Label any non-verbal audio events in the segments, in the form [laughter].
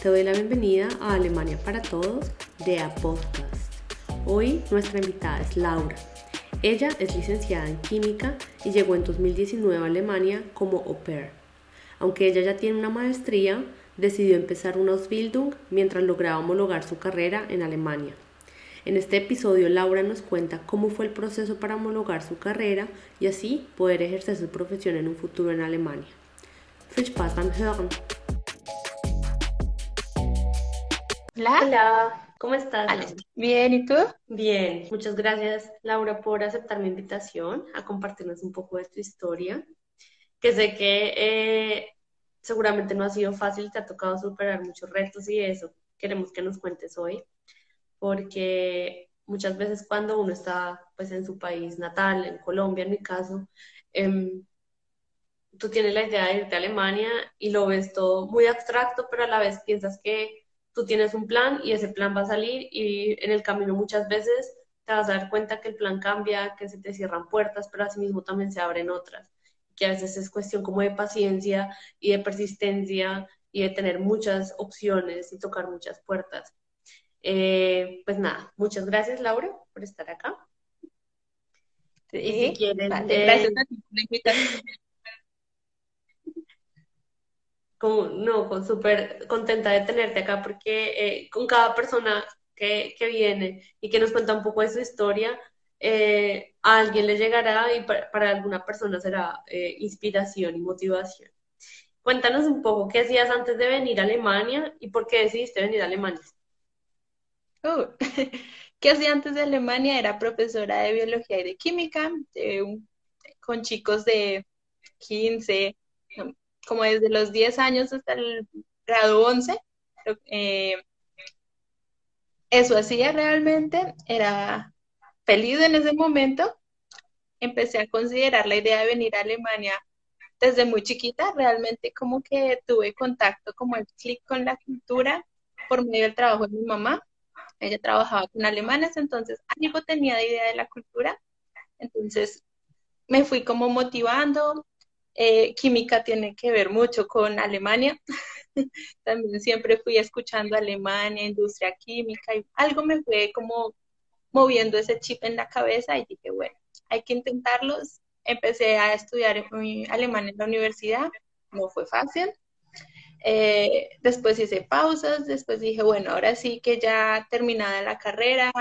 te doy la bienvenida a Alemania para Todos de A Podcast. Hoy nuestra invitada es Laura. Ella es licenciada en química y llegó en 2019 a Alemania como au pair. Aunque ella ya tiene una maestría, decidió empezar una Ausbildung mientras lograba homologar su carrera en Alemania. En este episodio Laura nos cuenta cómo fue el proceso para homologar su carrera y así poder ejercer su profesión en un futuro en Alemania. Viel Spaß beim. Hola. Hola, ¿cómo estás? Bien, ¿y tú? Bien, muchas gracias Laura por aceptar mi invitación a compartirnos un poco de tu historia, que sé que eh, seguramente no ha sido fácil, te ha tocado superar muchos retos y eso queremos que nos cuentes hoy porque muchas veces cuando uno está pues en su país natal, en Colombia en mi caso, em, tú tienes la idea de irte a Alemania y lo ves todo muy abstracto, pero a la vez piensas que tú tienes un plan y ese plan va a salir y en el camino muchas veces te vas a dar cuenta que el plan cambia, que se te cierran puertas, pero asimismo también se abren otras, que a veces es cuestión como de paciencia y de persistencia y de tener muchas opciones y tocar muchas puertas. Eh, pues nada, muchas gracias Laura por estar acá. y si quieren, eh, gracias a ti por la invitación. Como, no, súper contenta de tenerte acá porque eh, con cada persona que, que, viene y que nos cuenta un poco de su historia, a alguien le llegará y para, para alguna persona será inspiración y motivación. Cuéntanos un poco qué hacías antes de venir a Alemania y por qué decidiste venir a Alemania. Uh, [laughs] ¿Qué hacía antes de Alemania? Era profesora de biología y de química con chicos de 15, como desde los 10 años hasta el grado 11. Eh, eso hacía realmente, era feliz en ese momento. Empecé a considerar la idea de venir a Alemania desde muy chiquita, realmente como que tuve contacto, como el clic con la cultura por medio del trabajo de mi mamá ella trabajaba con alemanes, entonces algo tenía de idea de la cultura, entonces me fui como motivando. Eh, química tiene que ver mucho con Alemania, [laughs] también siempre fui escuchando Alemania, industria química, y algo me fue como moviendo ese chip en la cabeza y dije, bueno, hay que intentarlos. Empecé a estudiar alemán en la universidad, no fue fácil, eh, después hice pausas, después dije, bueno, ahora sí que ya terminada la carrera,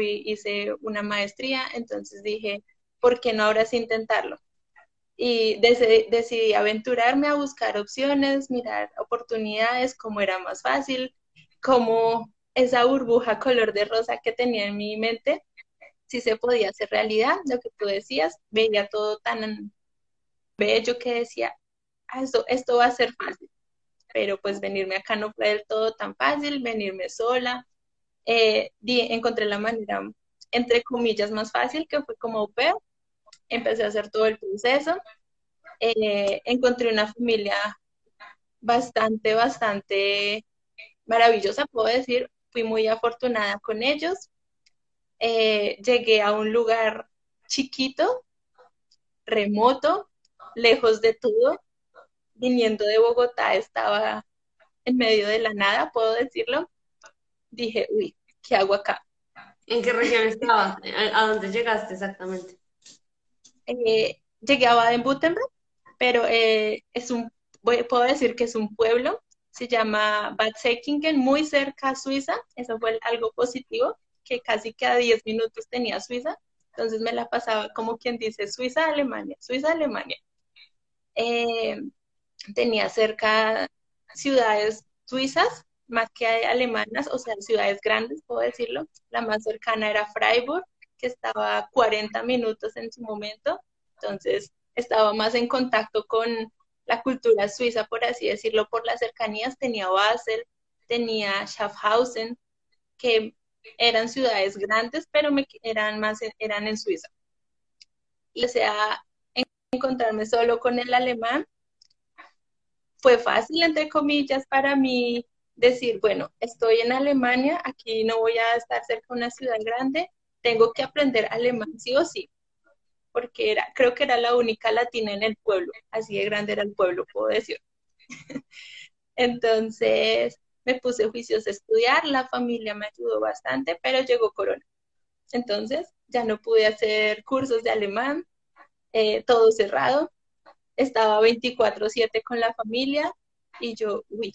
hice una maestría, entonces dije, ¿por qué no ahora sí intentarlo? Y decidí aventurarme a buscar opciones, mirar oportunidades, cómo era más fácil, cómo esa burbuja color de rosa que tenía en mi mente, si se podía hacer realidad, lo que tú decías, veía todo tan bello que decía, ah, esto, esto va a ser fácil pero pues venirme acá no fue del todo tan fácil, venirme sola. Eh, encontré la manera, entre comillas, más fácil, que fue como au Empecé a hacer todo el proceso. Eh, encontré una familia bastante, bastante maravillosa, puedo decir. Fui muy afortunada con ellos. Eh, llegué a un lugar chiquito, remoto, lejos de todo, viniendo de Bogotá estaba en medio de la nada, puedo decirlo. Dije, uy, ¿qué hago acá? ¿En qué región estabas? ¿A dónde llegaste exactamente? Eh, llegué a Baden-Württemberg, pero eh, es un, puedo decir que es un pueblo, se llama Bad Säckingen, muy cerca a Suiza, eso fue algo positivo, que casi cada 10 minutos tenía Suiza, entonces me la pasaba como quien dice Suiza, Alemania, Suiza, Alemania. Eh, tenía cerca ciudades suizas más que alemanas, o sea, ciudades grandes, puedo decirlo. La más cercana era Freiburg, que estaba a 40 minutos en su momento, entonces estaba más en contacto con la cultura suiza, por así decirlo, por las cercanías. Tenía Basel, tenía Schaffhausen, que eran ciudades grandes, pero me, eran más eran en Suiza. Y o sea, encontrarme solo con el alemán fue fácil, entre comillas, para mí decir, bueno, estoy en Alemania, aquí no voy a estar cerca de una ciudad grande, tengo que aprender alemán sí o sí, porque era, creo que era la única latina en el pueblo, así de grande era el pueblo, puedo decir. [laughs] Entonces, me puse juicios a estudiar, la familia me ayudó bastante, pero llegó corona. Entonces ya no pude hacer cursos de alemán, eh, todo cerrado, estaba 24/7 con la familia y yo, uy,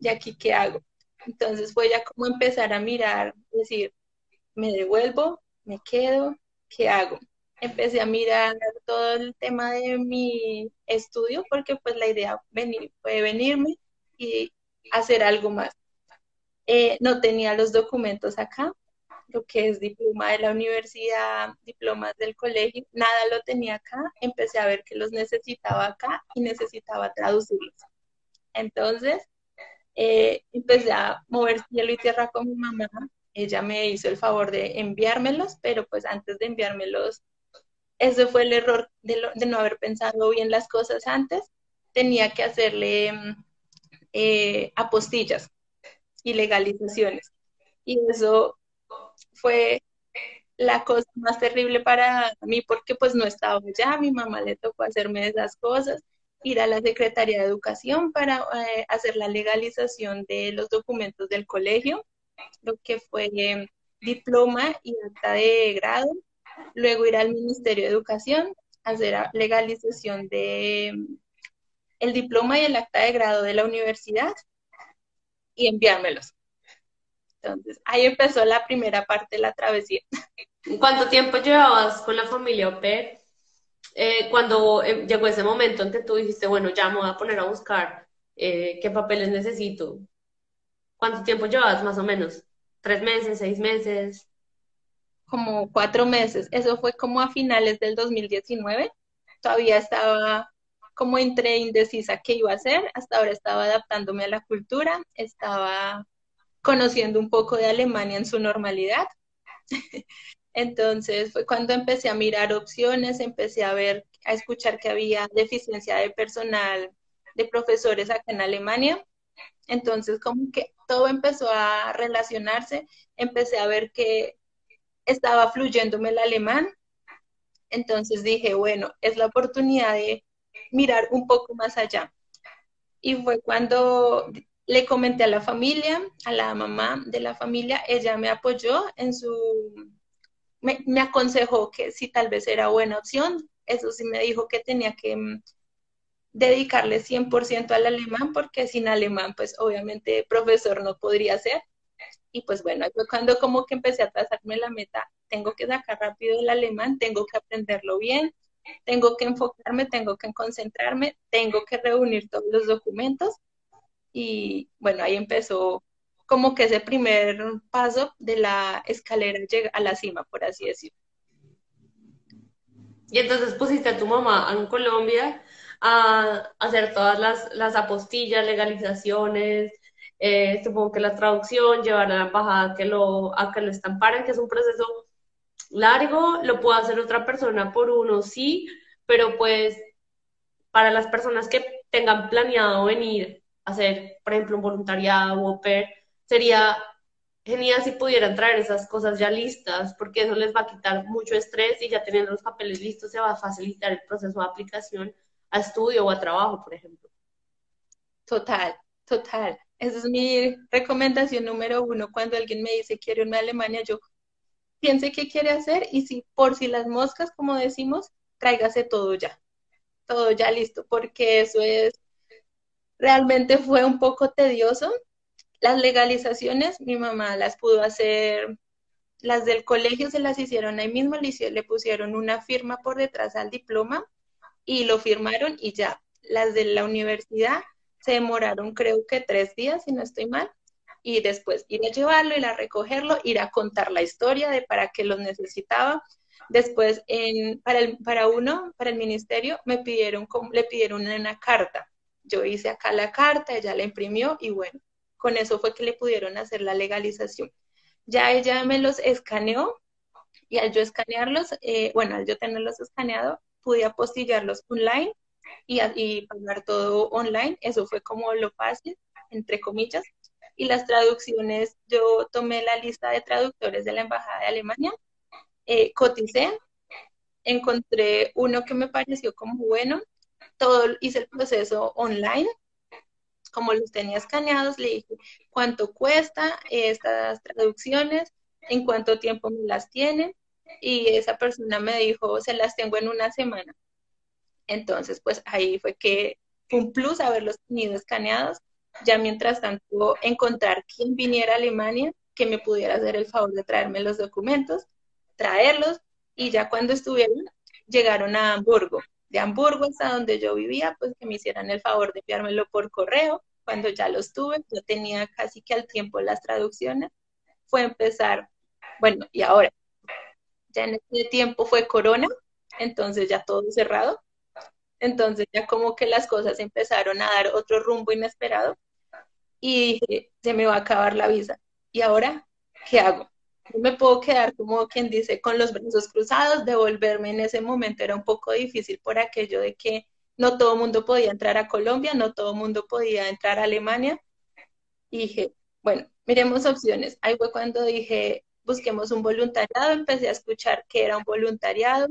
¿y aquí qué hago? Entonces fue ya como empezar a mirar, decir, me devuelvo, me quedo, ¿qué hago? Empecé a mirar todo el tema de mi estudio porque pues la idea venir, fue venirme y hacer algo más. Eh, no tenía los documentos acá, lo que es diploma de la universidad, diplomas del colegio, nada lo tenía acá. Empecé a ver que los necesitaba acá y necesitaba traducirlos. Entonces, eh, empecé a mover cielo y tierra con mi mamá. Ella me hizo el favor de enviármelos, pero pues antes de enviármelos, ese fue el error de, no haber pensado bien las cosas antes. Tenía que hacerle eh, apostillas y legalizaciones. Y eso fue la cosa más terrible para mí porque pues no estaba ya, mi mamá le tocó hacerme esas cosas, ir a la Secretaría de Educación para eh, hacer la legalización de los documentos del colegio, lo que fue eh, diploma y acta de grado, luego ir al Ministerio de Educación, hacer legalización de el diploma y el acta de grado de la universidad y enviármelos. Entonces, ahí empezó la primera parte de la travesía. [laughs] ¿Cuánto tiempo llevabas con la familia Oper? Eh, cuando eh, llegó ese momento en que tú dijiste, bueno, ya me voy a poner a buscar eh, qué papeles necesito. ¿Cuánto tiempo llevabas más o menos? ¿Tres meses, seis meses? Como cuatro meses. Eso fue como a finales del 2019. Todavía estaba como entre indecisa qué iba a hacer. Hasta ahora estaba adaptándome a la cultura, estaba conociendo un poco de Alemania en su normalidad. [laughs] Entonces fue cuando empecé a mirar opciones, empecé a ver, a escuchar que había deficiencia de personal de profesores acá en Alemania. Entonces como que todo empezó a relacionarse, empecé a ver que estaba fluyéndome el alemán. Entonces dije, bueno, es la oportunidad de mirar un poco más allá. Y fue cuando le comenté a la familia, a la mamá de la familia, ella me apoyó en su, me, aconsejó que si tal vez era buena opción, eso sí me dijo que tenía que mm, dedicarle 100% al alemán, porque sin alemán, pues obviamente profesor no podría ser. Y pues bueno, fue cuando como que empecé a trazarme la meta, tengo que sacar rápido el alemán, tengo que aprenderlo bien, tengo que enfocarme, tengo que concentrarme, tengo que reunir todos los documentos y bueno, ahí empezó como que ese primer paso de la escalera a la cima, por así decirlo. Y entonces pusiste a tu mamá en Colombia a hacer todas las, las apostillas, legalizaciones, eh, supongo que la traducción, llevar a la embajada que lo, a que lo estamparan, que es un proceso largo, lo puede hacer otra persona por uno, sí, pero pues para las personas que tengan planeado venir a hacer, por ejemplo, un voluntariado o PER, sería genial si pudieran traer esas cosas ya listas, porque eso les va a quitar mucho estrés y ya teniendo los papeles listos se va a facilitar el proceso de aplicación a estudio o a trabajo, por ejemplo. Total, total. Esa es mi recomendación número uno. Cuando alguien me dice quiero irme a Alemania, yo piense qué quiere hacer y si por si las moscas, como decimos, tráigase todo ya, todo ya listo, porque eso es, realmente fue un poco tedioso. Las legalizaciones, mi mamá las pudo hacer, las del colegio se las hicieron ahí mismo, le, le pusieron una firma por detrás al diploma y lo firmaron y ya. Las de la universidad se demoraron creo que tres días, si no estoy mal, y después ir a llevarlo, ir a recogerlo, ir a contar la historia de para qué los necesitaba. Después, en, para, para uno, para el ministerio, me pidieron, le pidieron una carta. Yo hice acá la carta, ella la imprimió y bueno, con eso fue que le pudieron hacer la legalización. Ya ella me los escaneó y al yo escanearlos, eh, bueno, al yo tenerlos escaneados, pude apostillarlos online y, y pagar todo online. Eso fue como lo fácil, entre comillas. Y las traducciones, yo tomé la lista de traductores de la Embajada de Alemania, eh, coticé, encontré uno que me pareció como bueno, todo hice el proceso online como los tenía escaneados, le dije cuánto cuesta estas traducciones, en cuánto tiempo me las tienen, y esa persona me dijo, se las tengo en una semana. Entonces, pues ahí fue que fue un plus haberlos tenido escaneados. Ya mientras tanto, encontrar quién viniera a Alemania que me pudiera hacer el favor de traerme los documentos, traerlos, y ya cuando estuvieron, llegaron a Hamburgo. De Hamburgo hasta donde yo vivía, pues que me hicieran el favor de enviármelo por correo. Cuando ya los tuve, yo tenía casi que al tiempo las traducciones. Fue empezar, bueno, y ahora, en ese tiempo fue Corona, entonces ya todo cerrado. Entonces ya como que las cosas empezaron a dar otro rumbo inesperado y dije, se me va a acabar la visa. ¿Y ahora qué hago? No me puedo quedar como quien dice con los brazos cruzados, devolverme en ese momento era un poco difícil por aquello de que no todo el mundo podía entrar a Colombia, no todo el mundo podía entrar a Alemania. Y dije, bueno, miremos opciones. Ahí fue cuando dije, busquemos un voluntariado, empecé a escuchar qué era un voluntariado,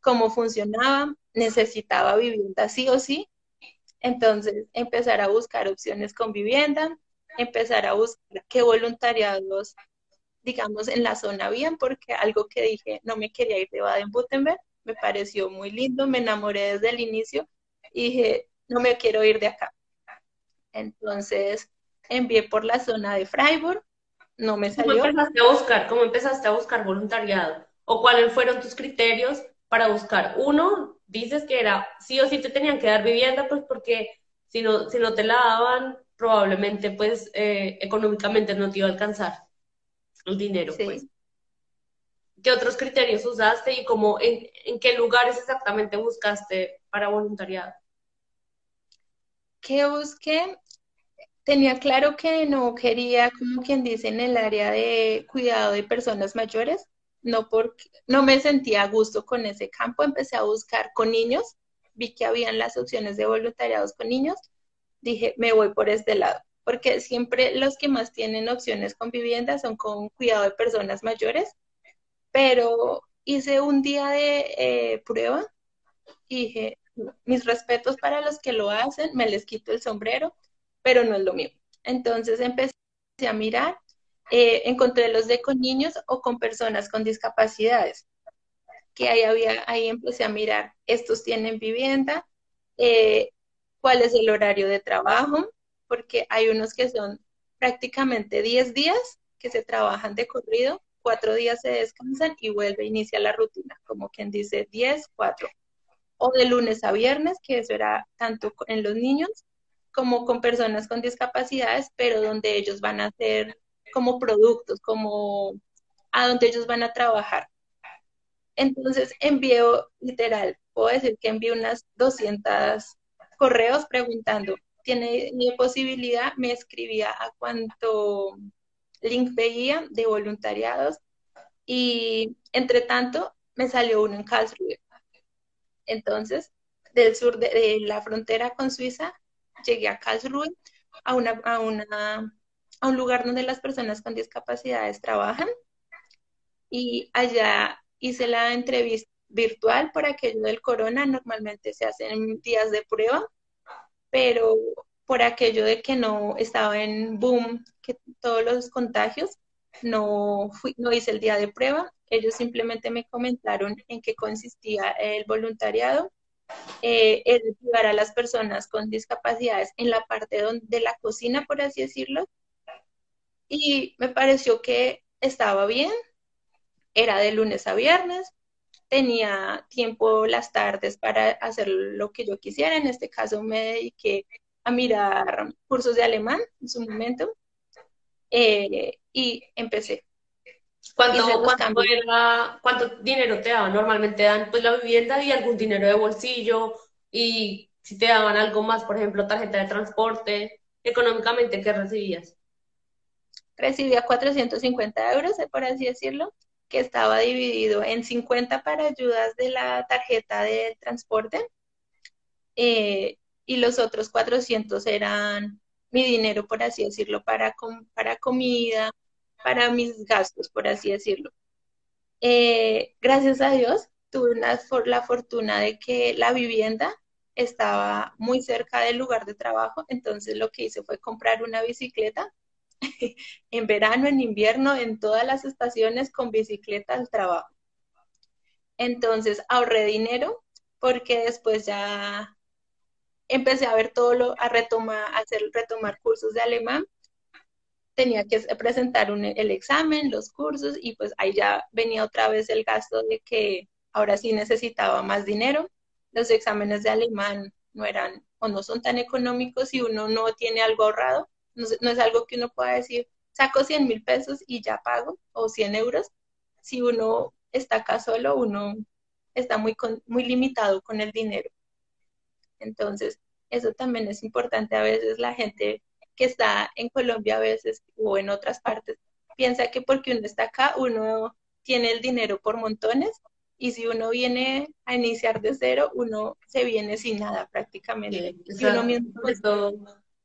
cómo funcionaba, necesitaba vivienda sí o sí. Entonces, empezar a buscar opciones con vivienda, empezar a buscar qué voluntariados, digamos, en la zona bien, porque algo que dije, no me quería ir de Baden-Württemberg, me pareció muy lindo, me enamoré desde el inicio y dije, no me quiero ir de acá. Entonces, envié por la zona de Freiburg, no me salió. ¿Cómo empezaste a buscar? ¿Cómo empezaste a buscar voluntariado? ¿O cuáles fueron tus criterios para buscar? Uno, dices que era sí o sí te tenían que dar vivienda, pues porque si no, si no te la daban, probablemente pues eh, económicamente no te iba a alcanzar el dinero, pues. ¿Qué otros criterios usaste y cómo, en, en qué lugares exactamente buscaste para voluntariado? ¿Qué busqué? Tenía claro que no quería, como quien dice, en el área de cuidado de personas mayores, no porque no me sentía a gusto con ese campo, empecé a buscar con niños, vi que habían las opciones de voluntariados con niños, dije, me voy por este lado, porque siempre los que más tienen opciones con vivienda son con cuidado de personas mayores, pero hice un día de eh, prueba y dije, mis respetos para los que lo hacen, me les quito el sombrero, pero no es lo mío. Entonces empecé a mirar eh, encontré los de con niños o con personas con discapacidades, que ahí, había, ahí empecé a mirar, estos tienen vivienda, eh, cuál es el horario de trabajo, porque hay unos que son prácticamente 10 días que se trabajan de corrido, cuatro días se descansan y vuelve a iniciar la rutina, como quien dice 10, 4. O de lunes a viernes, que eso era tanto en los niños como con personas con discapacidades, pero donde ellos van a hacer como productos, como a donde ellos van a trabajar. Entonces envío, literal, puedo decir que envío unas 200 correos preguntando, ¿tiene posibilidad? Me escribía a cuánto link veía de voluntariados y entre tanto me salió uno en Karlsruhe. Entonces, del sur de, la frontera con Suiza, llegué a Karlsruhe a una, a una a un lugar donde las personas con discapacidades trabajan. Y allá hice la entrevista virtual por aquello del corona, normalmente se hacen días de prueba, pero por aquello de que no estaba en boom, que todos los contagios, no, fui, no hice el día de prueba, ellos simplemente me comentaron en qué consistía el voluntariado, eh, es ayudar a las personas con discapacidades en la parte de la cocina, por así decirlo, y me pareció que estaba bien, era de lunes a viernes, tenía tiempo las tardes para hacer lo que yo quisiera, en este caso me dediqué a mirar cursos de alemán en su momento. Eh, y empecé. ¿Cuánto, ¿Cuánto dinero te daban? Normalmente dan pues la vivienda y algún dinero de bolsillo y si te daban algo más, por ejemplo, tarjeta de transporte, económicamente, ¿qué recibías? recibía 450 euros, eh, por así decirlo, que estaba dividido en 50 para ayudas de la tarjeta de transporte eh, y los otros 400 eran mi dinero, por así decirlo, para, para comida, para mis gastos, por así decirlo. Eh, gracias a Dios, tuve una, la fortuna de que la vivienda estaba muy cerca del lugar de trabajo, entonces lo que hice fue comprar una bicicleta [laughs] en verano, en invierno, en todas las estaciones con bicicleta al trabajo. Entonces ahorré dinero porque después ya empecé a ver todo lo, a retomar, a hacer, retomar cursos de alemán. Tenía que presentar el examen, los cursos, y pues ahí ya venía otra vez el gasto de que ahora sí necesitaba más dinero. Los exámenes de alemán no eran o no son tan económicos si uno no tiene algo ahorrado. No, es algo que uno pueda decir, saco 100 mil pesos y ya pago, o 100 euros. Si uno está acá solo, uno está muy, muy limitado con el dinero. Entonces, eso también es importante. A veces la gente que está en Colombia, a veces, o en otras partes, piensa que porque uno está acá, uno tiene el dinero por montones. Y si uno viene a iniciar de cero, uno se viene sin nada prácticamente.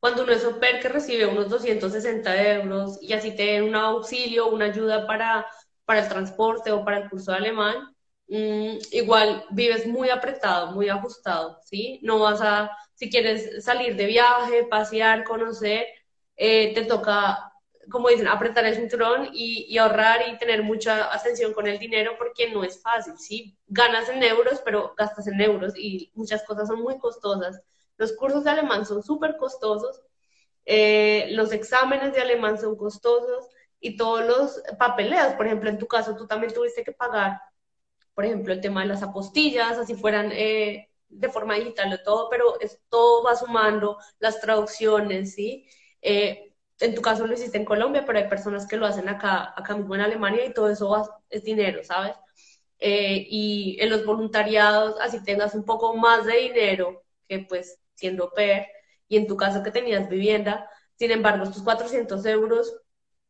cuando uno es OPER que recibe unos 260 euros y así te un auxilio, una ayuda para, para el transporte o para el curso de alemán, Mm, igual vives muy apretado, muy ajustado, ¿sí? No vas a, si quieres salir de viaje, pasear, conocer, eh, te toca, como dicen, apretar el cinturón y, ahorrar y tener mucha atención con el dinero porque no es fácil, ¿sí? Ganas en euros, pero gastas en euros y muchas cosas son muy costosas. Los cursos de alemán son súper costosos, eh, los exámenes de alemán son costosos y todos los papeleos, por ejemplo, en tu caso, tú también tuviste que pagar por ejemplo, el tema de las apostillas, así fueran eh, de forma digital o todo, pero es, todo va sumando, las traducciones, ¿sí? Eh, en tu caso lo hiciste en Colombia, pero hay personas que lo hacen acá, acá mismo en Alemania y todo eso es dinero, ¿sabes? Eh, y en los voluntariados, así tengas un poco más de dinero que pues siendo PER, y en tu caso que tenías vivienda, sin embargo, estos 400 euros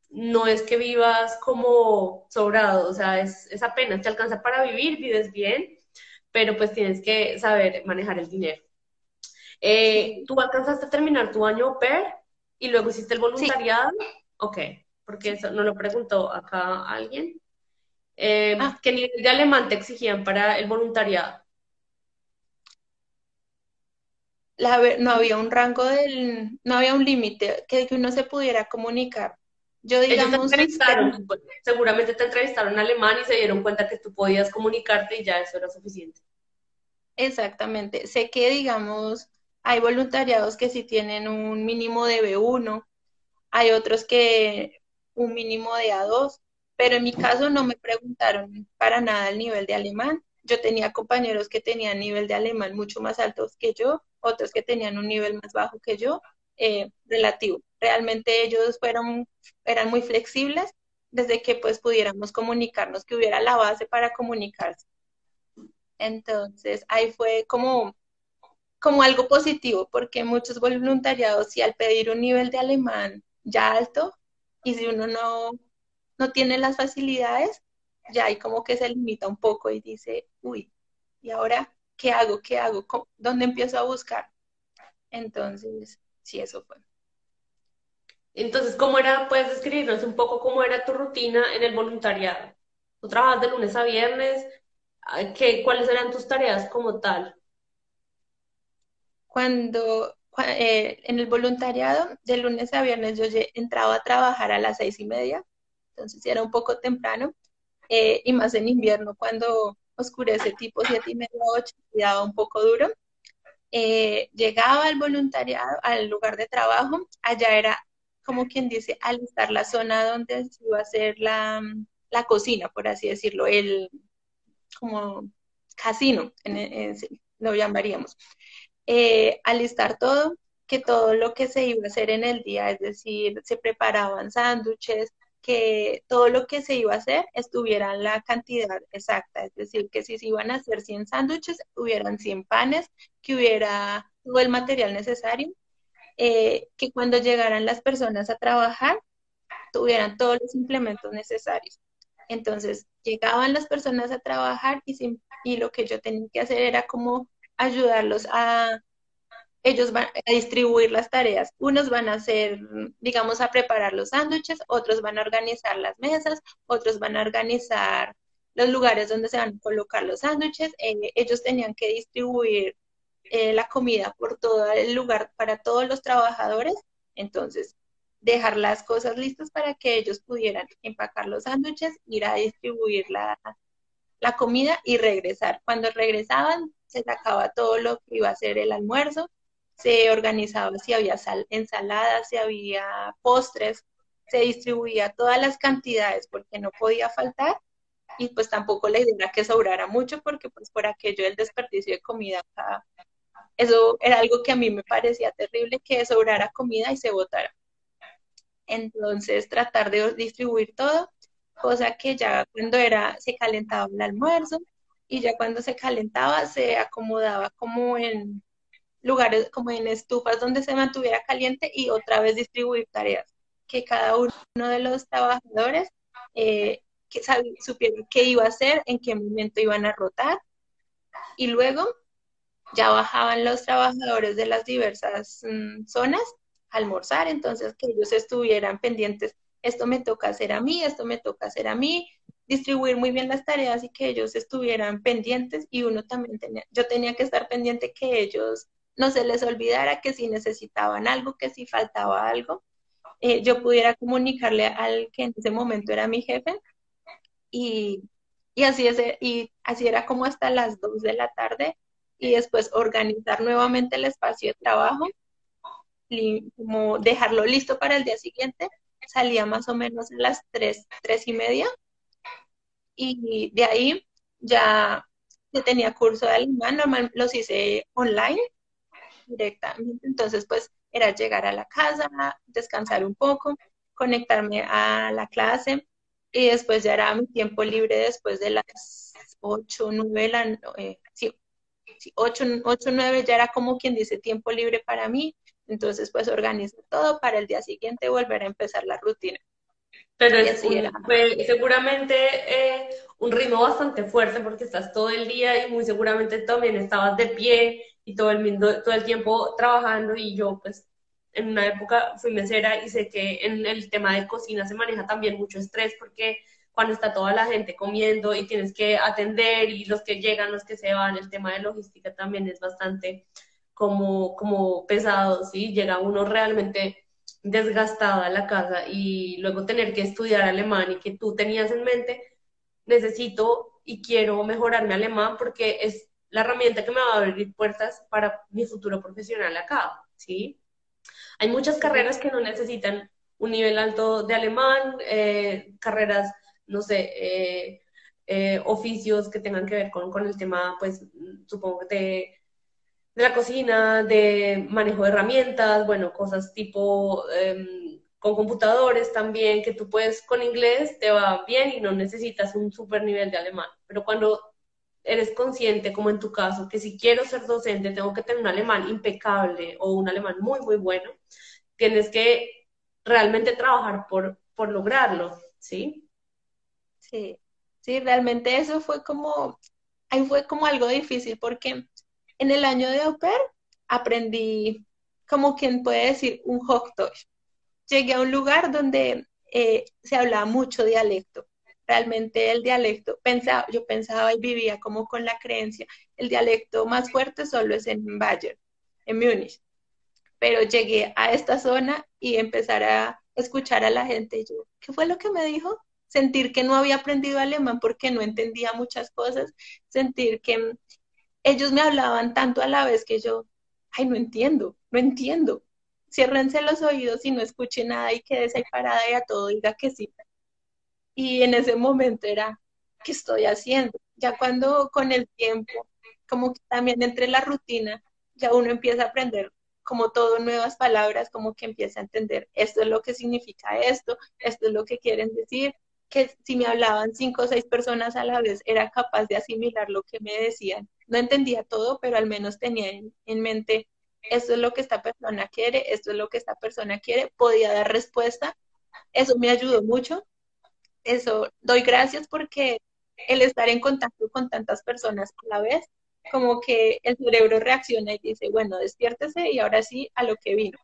no es que vivas como sobrado, o sea, es, apenas te alcanza para vivir, vives bien, pero pues tienes que saber manejar el dinero. Eh, ¿Tú alcanzaste a terminar tu año PER y luego hiciste el voluntariado? Ok, porque eso no lo preguntó acá alguien. Eh, ah. ¿Qué nivel de alemán te exigían para el voluntariado? no había un rango del, no había un límite que uno se pudiera comunicar. Yo digamos, seguramente te entrevistaron en alemán y se dieron cuenta que tú podías comunicarte y ya eso era suficiente. Exactamente. Sé que, digamos, hay voluntariados que sí tienen un mínimo de B1, hay otros que un mínimo de A2, pero en mi caso no me preguntaron para nada el nivel de alemán. Yo tenía compañeros que tenían nivel de alemán mucho más altos que yo, otros que tenían un nivel más bajo que yo, eh, relativo. Realmente ellos fueron, eran muy flexibles desde que pues pudiéramos comunicarnos, que hubiera la base para comunicarse. Entonces, ahí fue como, como algo positivo, porque muchos voluntariados, si al pedir un nivel de alemán ya alto, y si uno no, no tiene las facilidades, ya ahí como que se limita un poco y dice, uy, ¿y ahora qué hago? ¿Qué hago? ¿Dónde empiezo a buscar? Entonces, sí, eso fue. Entonces, ¿cómo era, puedes describirnos un poco cómo era tu rutina en el voluntariado? ¿Tú trabajas de lunes a viernes? ¿Qué, ¿Cuáles eran tus tareas como tal? Cuando eh, en el voluntariado, de lunes a viernes, yo entraba a trabajar a las seis y media, entonces era un poco temprano, eh, y más en invierno, cuando oscurece tipo siete y media, ocho, daba un poco duro. Eh, llegaba al voluntariado, al lugar de trabajo, allá era como quien dice, alistar la zona donde se iba a hacer la, cocina, por así decirlo, el como casino, lo llamaríamos. Eh, alistar todo, que todo lo que se iba a hacer en el día, es decir, se preparaban sándwiches, que todo lo que se iba a hacer estuviera en la cantidad exacta, es decir, que si se iban a hacer 100 sándwiches, hubieran 100 panes, que hubiera todo el material necesario eh, que cuando llegaran las personas a trabajar tuvieran todos los implementos necesarios. Entonces, llegaban las personas a trabajar y, lo que yo tenía que hacer era como ayudarlos a, ellos a distribuir las tareas. Unos van a hacer, digamos, a preparar los sándwiches, otros van a organizar las mesas, otros van a organizar los lugares donde se van a colocar los sándwiches. Eh, ellos tenían que distribuir eh, la comida por todo el lugar para todos los trabajadores. Entonces, dejar las cosas listas para que ellos pudieran empacar los sándwiches, ir a distribuir la, la comida y regresar. Cuando regresaban, se sacaba todo lo que iba a ser el almuerzo, se organizaba si había sal, ensaladas, si había postres, se distribuía todas las cantidades porque no podía faltar y pues tampoco la idea era que sobrara mucho porque pues por aquello del desperdicio de comida eso era algo que a mí me parecía terrible que sobrara comida y se botara. Entonces tratar de distribuir todo, cosa que ya cuando era, se calentaba el almuerzo y ya cuando se calentaba se acomodaba como en lugares, como en estufas donde se mantuviera caliente y otra vez distribuir tareas, que cada uno de los trabajadores eh, que supiera qué iba a hacer, en qué momento iban a rotar y luego ya bajaban los trabajadores de las diversas mm, zonas almorzar, entonces que ellos estuvieran pendientes, esto me toca hacer a mí, esto me toca hacer a mí, distribuir muy bien las tareas y que ellos estuvieran pendientes y uno también tenía, yo tenía que estar pendiente que ellos no se les olvidara que si necesitaban algo, que si faltaba algo, eh, yo pudiera comunicarle al que en ese momento era mi jefe y, así, es, y así era como hasta las 2 de la tarde y después organizar nuevamente el espacio de trabajo, y como dejarlo listo para el día siguiente, salía más o menos a las 3, 3 y media y de ahí ya tenía curso de alemán, normal los hice online directamente. Entonces, pues era llegar a la casa, descansar un poco, conectarme a la clase y después ya era mi tiempo libre después de las 8, 9, la, eh, sí, 8, 8, 9 ya era como quien dice tiempo libre para mí. Entonces, pues organizo todo para el día siguiente volver a empezar la rutina. Pero es fue seguramente eh, un ritmo bastante fuerte porque estás todo el día y muy seguramente también estabas de pie y todo el, mundo, todo el tiempo trabajando y yo pues en una época fui mesera y sé que en el tema de cocina se maneja también mucho estrés porque cuando está toda la gente comiendo y tienes que atender y los que llegan, los que se van, el tema de logística también es bastante como, como pesado, ¿sí? Llega uno realmente desgastado a la casa y luego tener que estudiar alemán y que tú tenías en mente, necesito y quiero mejorar mi alemán porque es la herramienta que me va a abrir puertas para mi futuro profesional acá, ¿sí? Hay muchas carreras que no necesitan un nivel alto de alemán, eh, carreras, no sé, eh, eh, oficios que tengan que ver con, con, el tema, pues, supongo que de, de, la cocina, de manejo de herramientas, bueno, cosas tipo em, con computadores también, que tú puedes con inglés, te va bien y no necesitas un super nivel de alemán. Pero cuando eres consciente, como en tu caso, que si quiero ser docente tengo que tener un alemán impecable o un alemán muy, muy bueno, tienes que realmente trabajar por, por lograrlo, ¿sí? Sí, sí, realmente eso fue como, ahí fue como algo difícil porque en el año de au aprendí, como quien puede decir, un Hochdeutsch. Llegué a un lugar donde eh, se hablaba mucho dialecto realmente el dialecto, pensaba, yo pensaba y vivía como con la creencia, el dialecto más fuerte solo es en Bayern, en Múnich. Pero llegué a esta zona y empezar a escuchar a la gente, yo, ¿qué fue lo que me dijo? Sentir que no había aprendido alemán porque no entendía muchas cosas, sentir que ellos me hablaban tanto a la vez que yo, ay, no entiendo, no entiendo. Ciérrense los oídos y no escuche nada y quédese ahí y a todo diga que sí. Y en ese momento era, ¿qué estoy haciendo? Ya cuando con el tiempo, como que también entre la rutina, ya uno empieza a aprender como todo nuevas palabras, como que empieza a entender esto es lo que significa esto, esto es lo que quieren decir, que si me hablaban cinco o seis personas a la vez, era capaz de asimilar lo que me decían. No entendía todo, pero al menos tenía en, en mente, esto es lo que esta persona quiere, esto es lo que esta persona quiere, podía dar respuesta. Eso me ayudó mucho eso, doy gracias porque el estar en contacto con tantas personas a la vez, como que el cerebro reacciona y dice, bueno, despiértese y ahora sí a lo que vino.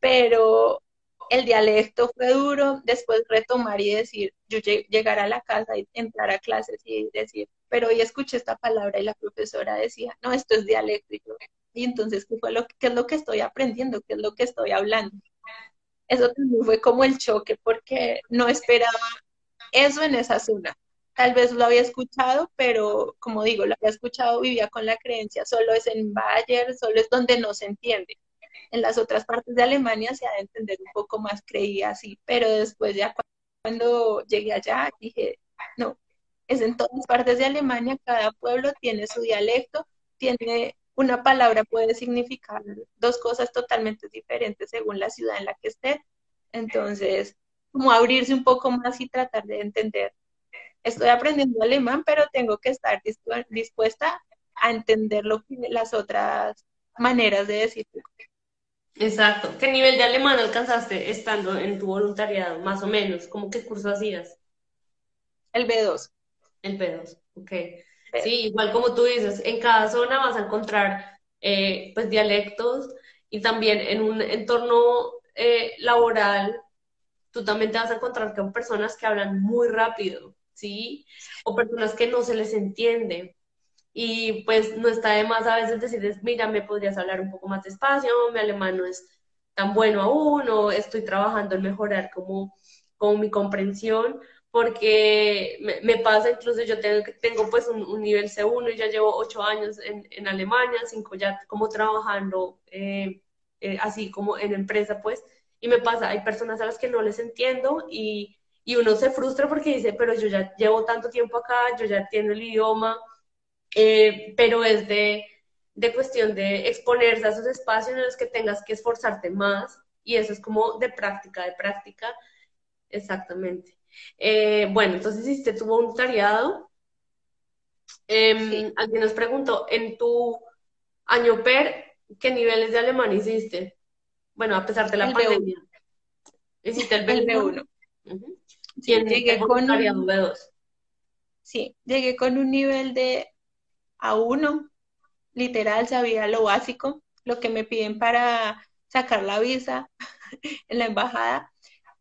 Pero el dialecto fue duro, después retomar y decir, yo llegar a la casa y entrar a clases y decir, pero hoy escuché esta palabra y la profesora decía, no, esto es dialecto. Y entonces, ¿qué, fue lo, ¿qué es lo que estoy aprendiendo? ¿Qué es lo que estoy hablando? Eso también fue como el choque porque no esperaba eso en esa zona. Tal vez lo había escuchado, pero como digo, lo había escuchado, vivía con la creencia, solo es en Bayer, solo es donde no se entiende. En las otras partes de Alemania se ha de entender un poco más, creía así, pero después ya cuando llegué allá dije, no, es en todas partes de Alemania, cada pueblo tiene su dialecto, tiene una palabra puede significar dos cosas totalmente diferentes según la ciudad en la que esté. Entonces, como abrirse un poco más y tratar de entender. Estoy aprendiendo alemán, pero tengo que estar dispuesta a entender lo que, las otras maneras de decirlo. Exacto. ¿Qué nivel de alemán alcanzaste estando en tu voluntariado, más o menos? ¿Cómo qué curso hacías? El B2. El B2, ok. Sí, igual como tú dices, en cada zona vas a encontrar eh, pues dialectos y también en un entorno eh, laboral tú también te vas a encontrar con personas que hablan muy rápido, ¿sí? O personas que no se les entiende. Y pues no está de más a veces decirles, mira, me podrías hablar un poco más despacio, mi alemán no es tan bueno aún, o estoy trabajando en mejorar como, como mi comprensión, porque me, pasa, incluso yo tengo, tengo pues un, nivel C1 y ya llevo ocho años en, Alemania, cinco ya como trabajando eh, eh, así como en empresa, pues, y me pasa, hay personas a las que no les entiendo y, y uno se frustra porque dice, pero yo ya llevo tanto tiempo acá, yo ya entiendo el idioma, eh, pero es de, de cuestión de exponerse a esos espacios en los que tengas que esforzarte más y eso es como de práctica, de práctica, exactamente. Eh, bueno, entonces hiciste tu voluntariado. Eh, Alguien nos preguntó, en tu año PER, ¿qué niveles de alemán hiciste? Bueno, a pesar de la pandemia. Hiciste el B1. llegué con un, B2. Sí, llegué con un nivel de A1, literal, sabía lo básico, lo que me piden para sacar la visa [laughs] en la embajada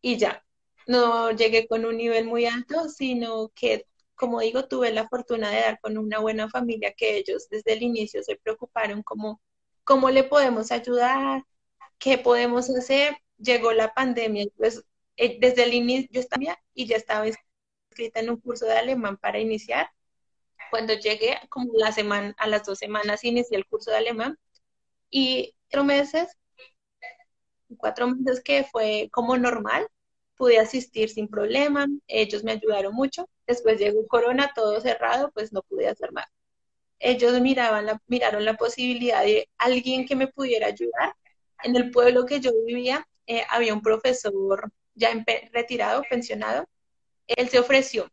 y ya, no llegué con un nivel muy alto, sino que, como digo, tuve la fortuna de dar con una buena familia que ellos desde el inicio se preocuparon como cómo le podemos ayudar, qué podemos hacer. Llegó la pandemia, pues eh, desde el inicio yo estaba y ya estaba inscrita en un curso de alemán para iniciar. Cuando llegué, como la semana, a las dos semanas inicié el curso de alemán y cuatro meses, cuatro meses que fue como normal, pude asistir sin problema, ellos me ayudaron mucho. Después llegó Corona, todo cerrado, pues no pude hacer más. Ellos miraban la, miraron la posibilidad de alguien que me pudiera ayudar. En el pueblo que yo vivía eh, había un profesor ya retirado, pensionado. Él se ofreció.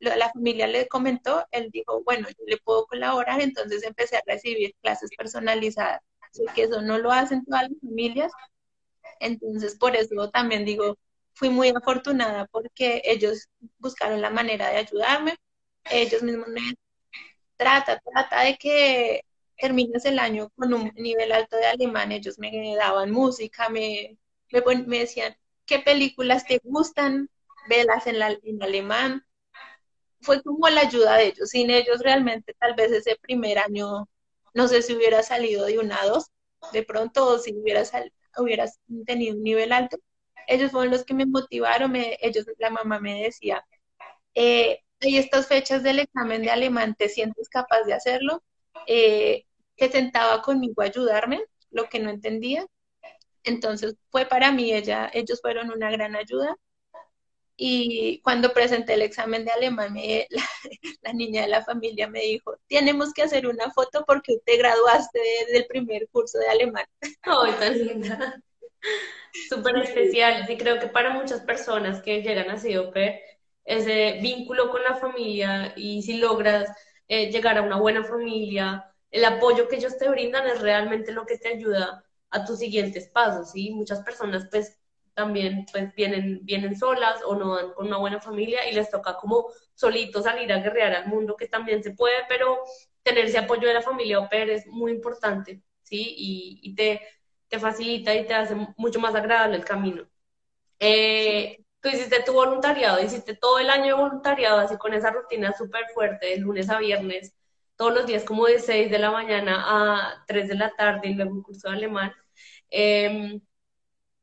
la familia le comentó, él dijo, bueno, yo le puedo colaborar, entonces empecé a recibir clases personalizadas. Sé que eso no lo hacen todas las familias, entonces, por eso también digo, fui muy afortunada porque ellos buscaron la manera de ayudarme. Ellos mismos me trata, trata de que termines el año con un nivel alto de alemán. Ellos me daban música, me, me, decían, ¿qué películas te gustan? Velas en, la, en alemán. Fue como la ayuda de ellos. Sin ellos realmente tal vez ese primer año, no sé si hubiera salido de una a dos, de pronto, o si hubiera salido hubieras tenido un nivel alto. Ellos fueron los que me motivaron, me, ellos, la mamá me decía, eh, hay estas fechas del examen de alemán, ¿te sientes capaz de hacerlo? Eh, se sentaba conmigo a ayudarme, lo que no entendía. Entonces fue para mí, ella, ellos fueron una gran ayuda. Y cuando presenté el examen de alemán, [laughs] la, niña de la familia me dijo, tenemos que hacer una foto porque te graduaste del primer curso de alemán. [laughs] ¡Ay, tan linda! Súper especial. Y creo que para muchas personas que llegan a CIOPER, ese vínculo con la familia y si logras eh, llegar a una buena familia, el apoyo que ellos te brindan es realmente lo que te ayuda a tus siguientes pasos, ¿sí? Muchas personas pues también pues vienen, vienen solas o no van con una buena familia y les toca como solitos salir a guerrear al mundo, que también se puede, pero tener ese apoyo de la familia au es muy importante, ¿sí? Y, te, te, facilita y te hace mucho más agradable el camino. Eh, tú hiciste tu voluntariado, hiciste todo el año de voluntariado, así con esa rutina súper fuerte, de lunes a viernes, todos los días como de 6 de la mañana a 3 de la tarde y luego un curso de alemán. Em,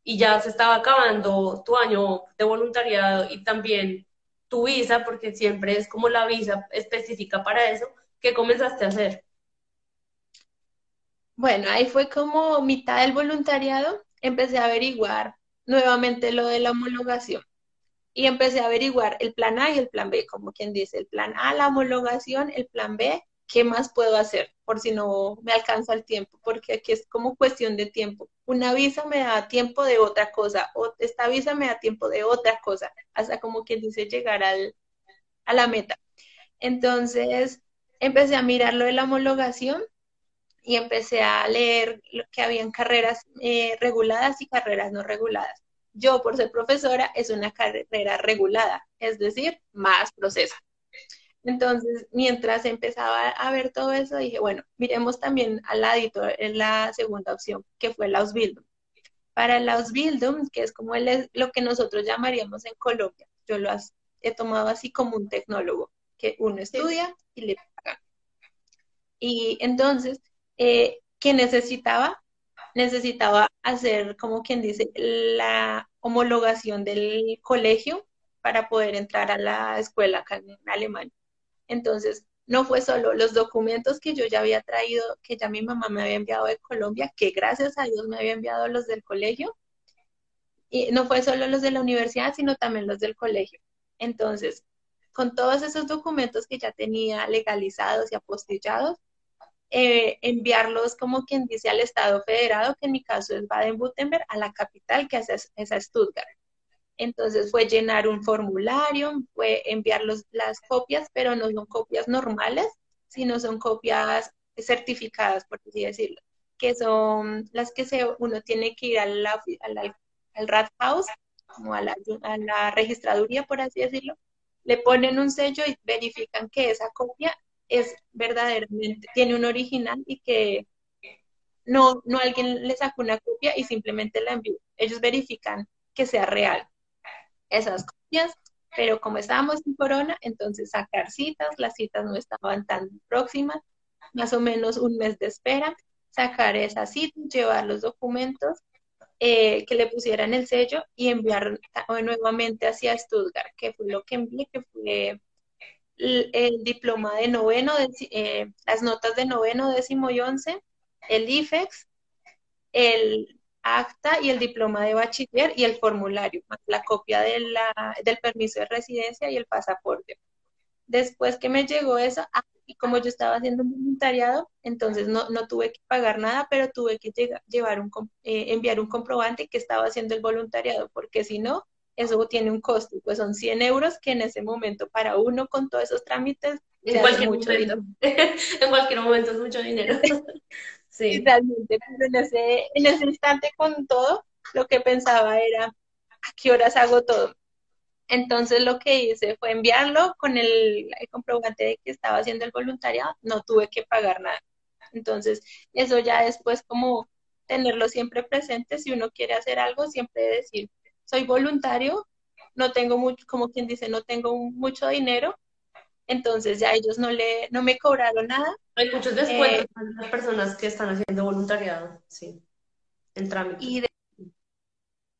y ya se estaba acabando tu año de voluntariado y también tu visa, porque siempre es como la visa específica para eso, ¿qué comenzaste a hacer? Bueno, ahí fue como mitad del voluntariado, empecé a averiguar nuevamente lo de la homologación y empecé a averiguar el plan A y el plan B, como quien dice, el plan A, la homologación, el plan B, ¿qué más puedo hacer? Por si no me alcanza el tiempo, porque aquí es como cuestión de tiempo. Una visa me da tiempo de otra cosa, o esta visa me da tiempo de otra cosa, hasta como quien dice llegar al, a la meta. Entonces, empecé a mirar lo de la homologación y empecé a leer que habían carreras eh, reguladas y carreras no reguladas. Yo, por ser profesora, es una carrera regulada, es decir, más proceso. Entonces, mientras empezaba a ver todo eso, dije, bueno, miremos también al ladito en la segunda opción, que fue el Ausbildung. Para el Ausbildung, que es como el, lo que nosotros llamaríamos en Colombia, yo lo he tomado así como un tecnólogo, que uno estudia y le pagan. Y entonces, eh, ¿qué necesitaba? Necesitaba hacer, como quien dice, la homologación del colegio para poder entrar a la escuela acá en Alemania. Entonces, no fue solo los documentos que yo ya había traído, que ya mi mamá me había enviado de Colombia, que gracias a Dios me había enviado los del colegio, y no fue solo los de la universidad, sino también los del colegio. Entonces, con todos esos documentos que ya tenía legalizados y apostillados, eh, enviarlos como quien dice al Estado federado, que en mi caso es Baden-Württemberg, a la capital, que es, a Stuttgart. Entonces fue llenar un formulario, fue enviar las copias, pero no son copias normales, sino son copias certificadas, por así decirlo, que son las que se, uno tiene que ir al, al Rathaus, como a la, a la registraduría, por así decirlo, le ponen un sello y verifican que esa copia es verdaderamente, tiene un original y que no, no alguien le sacó una copia y simplemente la envió. Ellos verifican que sea real esas copias, pero como estábamos en corona, entonces sacar citas, las citas no estaban tan próximas, más o menos un mes de espera, sacar esas citas, llevar los documentos, eh, que le pusieran el sello y enviar nuevamente hacia Stuttgart, que fue lo que envié, que fue el, diploma de noveno, eh, las notas de noveno, décimo y once, el IFEX, el acta y el diploma de bachiller y el formulario, la copia de la, del permiso de residencia y el pasaporte. Después que me llegó eso, ah, y como yo estaba haciendo un voluntariado, entonces no, no tuve que pagar nada, pero tuve que llevar un, eh, enviar un comprobante que estaba haciendo el voluntariado, porque si no, eso tiene un costo, pues son 100 euros que en ese momento para uno con todos esos trámites en cualquier mucho dinero. [laughs] en cualquier momento es mucho dinero. [laughs] sí. Realmente, pero en ese, en ese instante con todo, lo que pensaba era, ¿a qué horas hago todo? Entonces lo que hice fue enviarlo con el, el, comprobante de que estaba haciendo el voluntariado, no tuve que pagar nada. Entonces, eso ya después como tenerlo siempre presente, si uno quiere hacer algo, siempre decir, soy voluntario, no tengo mucho, como quien dice, no tengo mucho dinero, entonces ya ellos no le, no me cobraron nada. Hay muchos descuentos eh, para las personas que están haciendo voluntariado, sí, en trámite. Y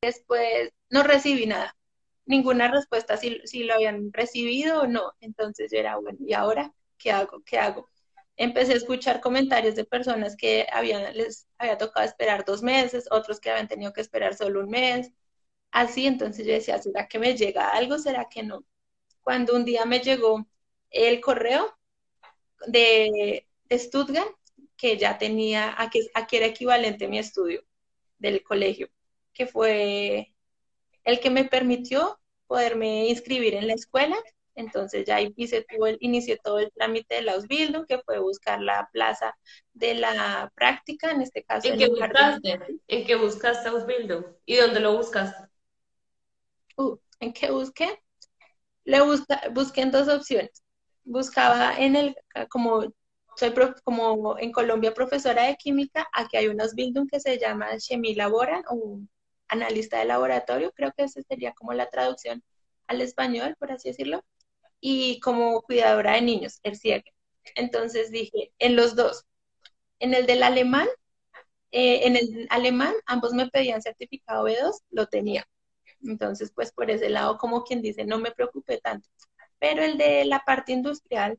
después no recibí nada, ninguna respuesta si, si lo habían recibido o no. Entonces yo era, bueno, ¿y ahora qué hago? ¿Qué hago? Empecé a escuchar comentarios de personas que habían, les había tocado esperar dos meses, otros que habían tenido que esperar solo un mes, así, entonces yo decía, ¿será que me llega algo? ¿Será que no? Cuando un día me llegó el correo de, Stuttgart, que ya tenía, aquí, aquí era equivalente a mi estudio del colegio, que fue el que me permitió poderme inscribir en la escuela. Entonces ya hice todo el, inicié todo el trámite de la Ausbildung, que fue buscar la plaza de la práctica, en este caso. ¿En, qué buscaste? ¿En qué buscaste Ausbildung? ¿Y dónde lo buscaste? Uh, ¿En qué busqué? Le busca, busqué en dos opciones. Buscaba en el, como soy como en Colombia profesora de química, aquí hay unos Bildung que se llama Chemie Laboran o analista de laboratorio, creo que esa sería como la traducción al español, por así decirlo, y como cuidadora de niños, el CIEG. Entonces dije, en los dos. En el del alemán, eh, en el alemán ambos me pedían certificado B2, lo tenía. Entonces, pues por ese lado, como quien dice, no me preocupé tanto. Pero el de la parte industrial,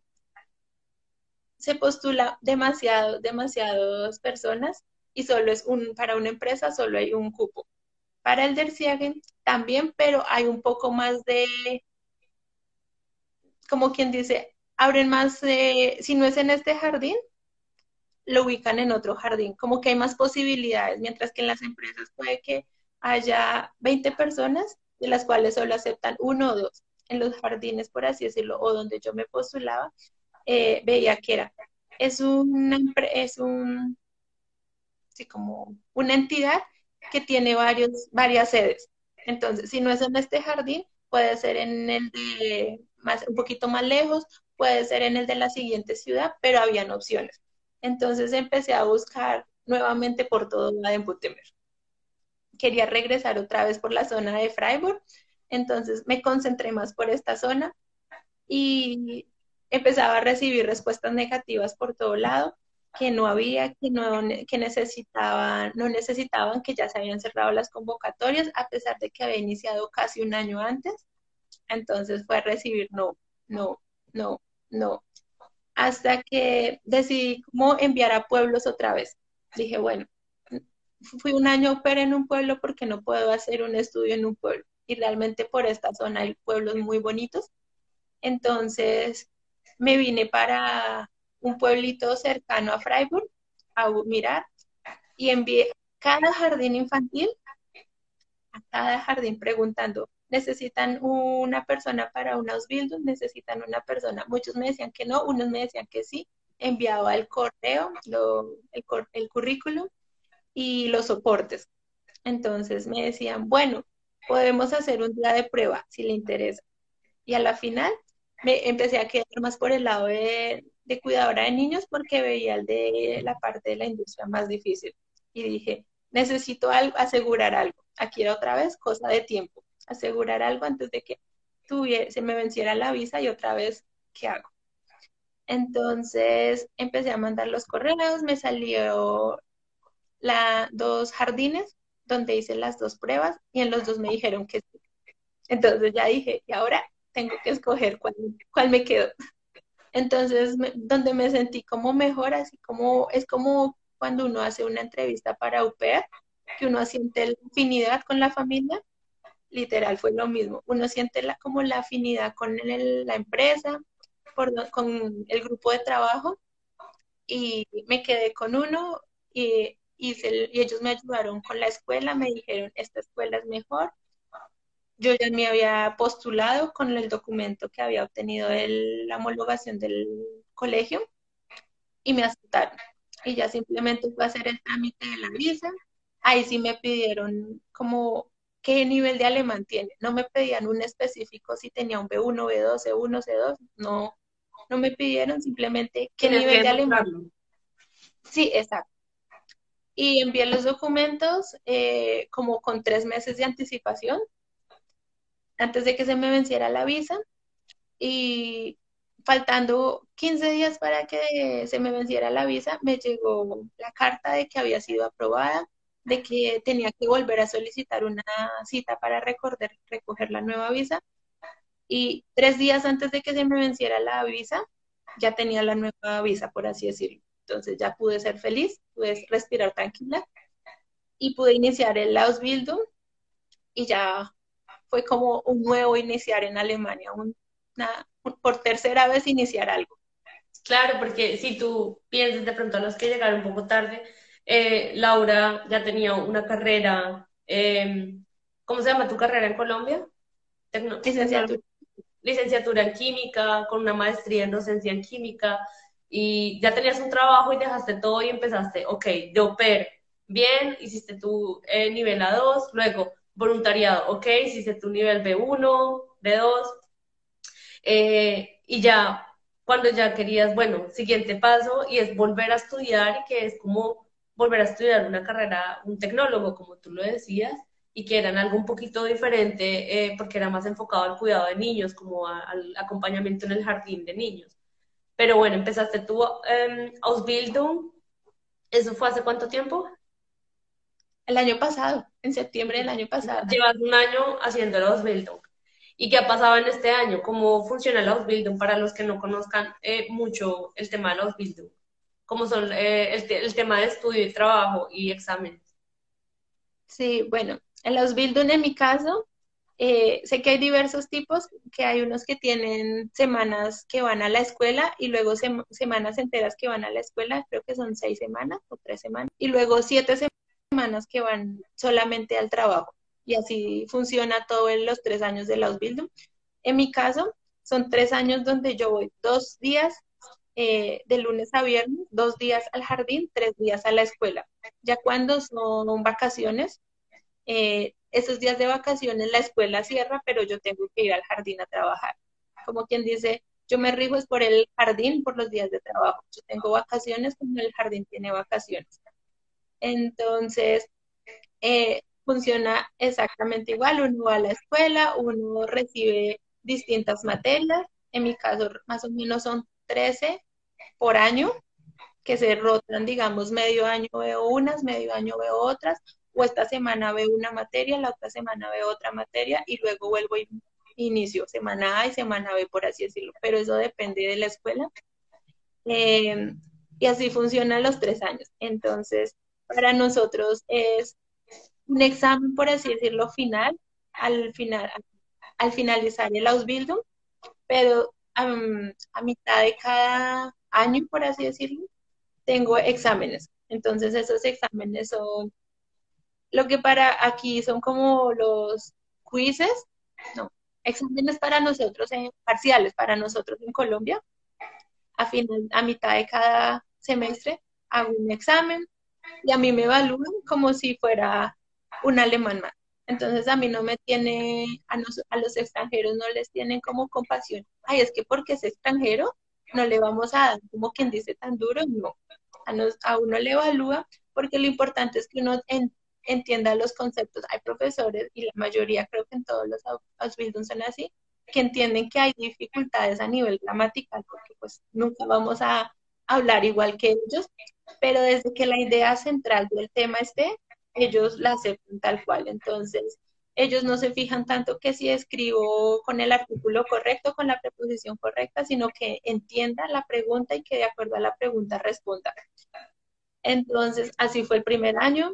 se postula demasiado, demasiadas personas y solo es un, para una empresa solo hay un cupo. Para el Dersiagen también, pero hay un poco más de, como quien dice, abren más, si no es en este jardín, lo ubican en otro jardín, como que hay más posibilidades, mientras que en las empresas puede que haya 20 personas, de las cuales solo aceptan uno o dos. En los jardines, por así decirlo, o donde yo me postulaba, eh, veía que era, es una, es un, sí, como una entidad que tiene varios, varias sedes. Entonces, si no es en este jardín, puede ser en el de más, un poquito más lejos, puede ser en el de la siguiente ciudad, pero habían opciones. Entonces empecé a buscar nuevamente por todo Baden-Württemberg. Quería regresar otra vez por la zona de Freiburg, entonces me concentré más por esta zona y empezaba a recibir respuestas negativas por todo lado que no había, que no que necesitaban, no necesitaban, que ya se habían cerrado las convocatorias, a pesar de que había iniciado casi un año antes. Entonces fue a recibir no, no, no, no. Hasta que decidí cómo enviar a pueblos otra vez. Dije, bueno, fui un año opera en un pueblo porque no puedo hacer un estudio en un pueblo. Y realmente por esta zona hay pueblos muy bonitos. Entonces me vine para un pueblito cercano a Freiburg a mirar y envié cada jardín infantil a cada jardín preguntando, ¿necesitan una persona para un Ausbildung? ¿Necesitan una persona? Muchos me decían que no, unos me decían que sí. Enviaba el correo, el, el currículum y los soportes. Entonces me decían, bueno, podemos hacer un día de prueba si le interesa. Y a la final me empecé a quedar más por el lado de, de cuidadora de niños porque veía el de la parte de la industria más difícil. Y dije, necesito algo, asegurar algo. Aquí era otra vez cosa de tiempo. Asegurar algo antes de que tuviera, se me venciera la visa y otra vez, ¿qué hago? Entonces empecé a mandar los correos, me salió la, dos jardines donde hice las dos pruebas y en los dos me dijeron que sí. Entonces ya dije, y ahora tengo que escoger cuál, cuál me quedo. Entonces, donde me sentí como mejor, así como es como cuando uno hace una entrevista para UPER, que uno siente la afinidad con la familia, literal fue lo mismo. Uno siente la, como la afinidad con la empresa, con el grupo de trabajo, y me quedé con uno y, y ellos me ayudaron con la escuela, me dijeron, esta escuela es mejor, yo ya me había postulado con el documento que había obtenido de la homologación del colegio y me aceptaron. Y ya simplemente fue a hacer el trámite de la visa. Ahí sí me pidieron como qué nivel de alemán tiene. No me pedían un específico si tenía un B1, B2, C1, C2. No, no me pidieron simplemente qué nivel de alemán. Sí, exacto. Y envié los documentos eh, como con tres meses de anticipación antes de que se me venciera la visa y faltando 15 días para que se me venciera la visa, me llegó la carta de que había sido aprobada, de que tenía que volver a solicitar una cita para recoger, recoger la nueva visa. Y tres días antes de que se me venciera la visa, ya tenía la nueva visa, por así decirlo. Entonces ya pude ser feliz, pude respirar tranquila y pude iniciar el Ausbildung y ya fue como un nuevo iniciar en Alemania, por tercera vez iniciar algo. Claro, porque si tú piensas de pronto a los que llegaron un poco tarde, eh, Laura ya tenía una carrera, em, ¿cómo se llama tu carrera en Colombia? licenciatura. Licenciatura en química, con una maestría en docencia en química, y ya tenías un trabajo y dejaste todo y empezaste, ok, de OPER, bien, hiciste tu eh, nivel A2, luego voluntariado, ok, hiciste tu nivel B1, B2, eh, y ya cuando ya querías, bueno, siguiente paso y es volver a estudiar y que es como volver a estudiar una carrera, un tecnólogo, como tú lo decías, y que eran algo un poquito diferente eh, porque era más enfocado al cuidado de niños, como al acompañamiento en el jardín de niños. Pero bueno, empezaste tu eh, Ausbildung. ¿Eso fue hace cuánto tiempo? El año pasado, en septiembre del año pasado. Llevas un año haciendo el Ausbildung. ¿Y qué ha pasado en este año? ¿Cómo funciona el Ausbildung para los que no conozcan eh, mucho el tema del Ausbildung? ¿Cómo son eh, el, el, tema de estudio y trabajo y exámenes? Sí, bueno, el Ausbildung en mi caso, eh, sé que hay diversos tipos, que hay unos que tienen semanas que van a la escuela y luego semanas enteras que van a la escuela, creo que son seis semanas o tres semanas, y luego siete semanas que van solamente al trabajo y así funciona todo en los tres años de la Ausbildung. En mi caso, son tres años donde yo voy dos días eh, de lunes a viernes, dos días al jardín, tres días a la escuela. Ya cuando son vacaciones, eh, esos días de vacaciones la escuela cierra, pero yo tengo que ir al jardín a trabajar. Como quien dice, yo me rijo es por el jardín, por los días de trabajo. Yo tengo vacaciones como el jardín tiene vacaciones. Entonces, eh, funciona exactamente igual. Uno va a la escuela, uno recibe distintas materias. En mi caso, más o menos son 13 por año, que se rotan, digamos, medio año veo unas, medio año veo otras, o esta semana veo una materia, la otra semana veo otra materia y luego vuelvo y inicio semana A y semana B, por así decirlo, pero eso depende de la escuela. Eh, y así funcionan los tres años. Entonces, para nosotros es un examen, por así decirlo, final, al, final, al finalizar el Ausbildung, pero a mitad de cada año, por así decirlo, tengo exámenes. Entonces esos exámenes son lo que para aquí son como los quizzes, no, exámenes para nosotros, en, parciales para nosotros en Colombia. A, final, a mitad de cada semestre hago un examen y a mí me evalúan como si fuera un alemán más. Entonces a mí no me tiene, a, a los extranjeros no les tienen como compasión. Ay, es que porque es extranjero, no le vamos a dar como quien dice tan duro, no. A, a uno le evalúa porque lo importante es que uno entienda los conceptos. Hay profesores, y la mayoría creo que en todos los Ausbildung son así, que entienden que hay dificultades a nivel gramatical, porque pues nunca vamos a hablar igual que ellos, pero desde que la idea central del tema esté, ellos la aceptan tal cual. Entonces, ellos no se fijan tanto que si escribo con el artículo correcto, con la preposición correcta, sino que entienda la pregunta y que de acuerdo a la pregunta responda. Entonces, así fue el primer año.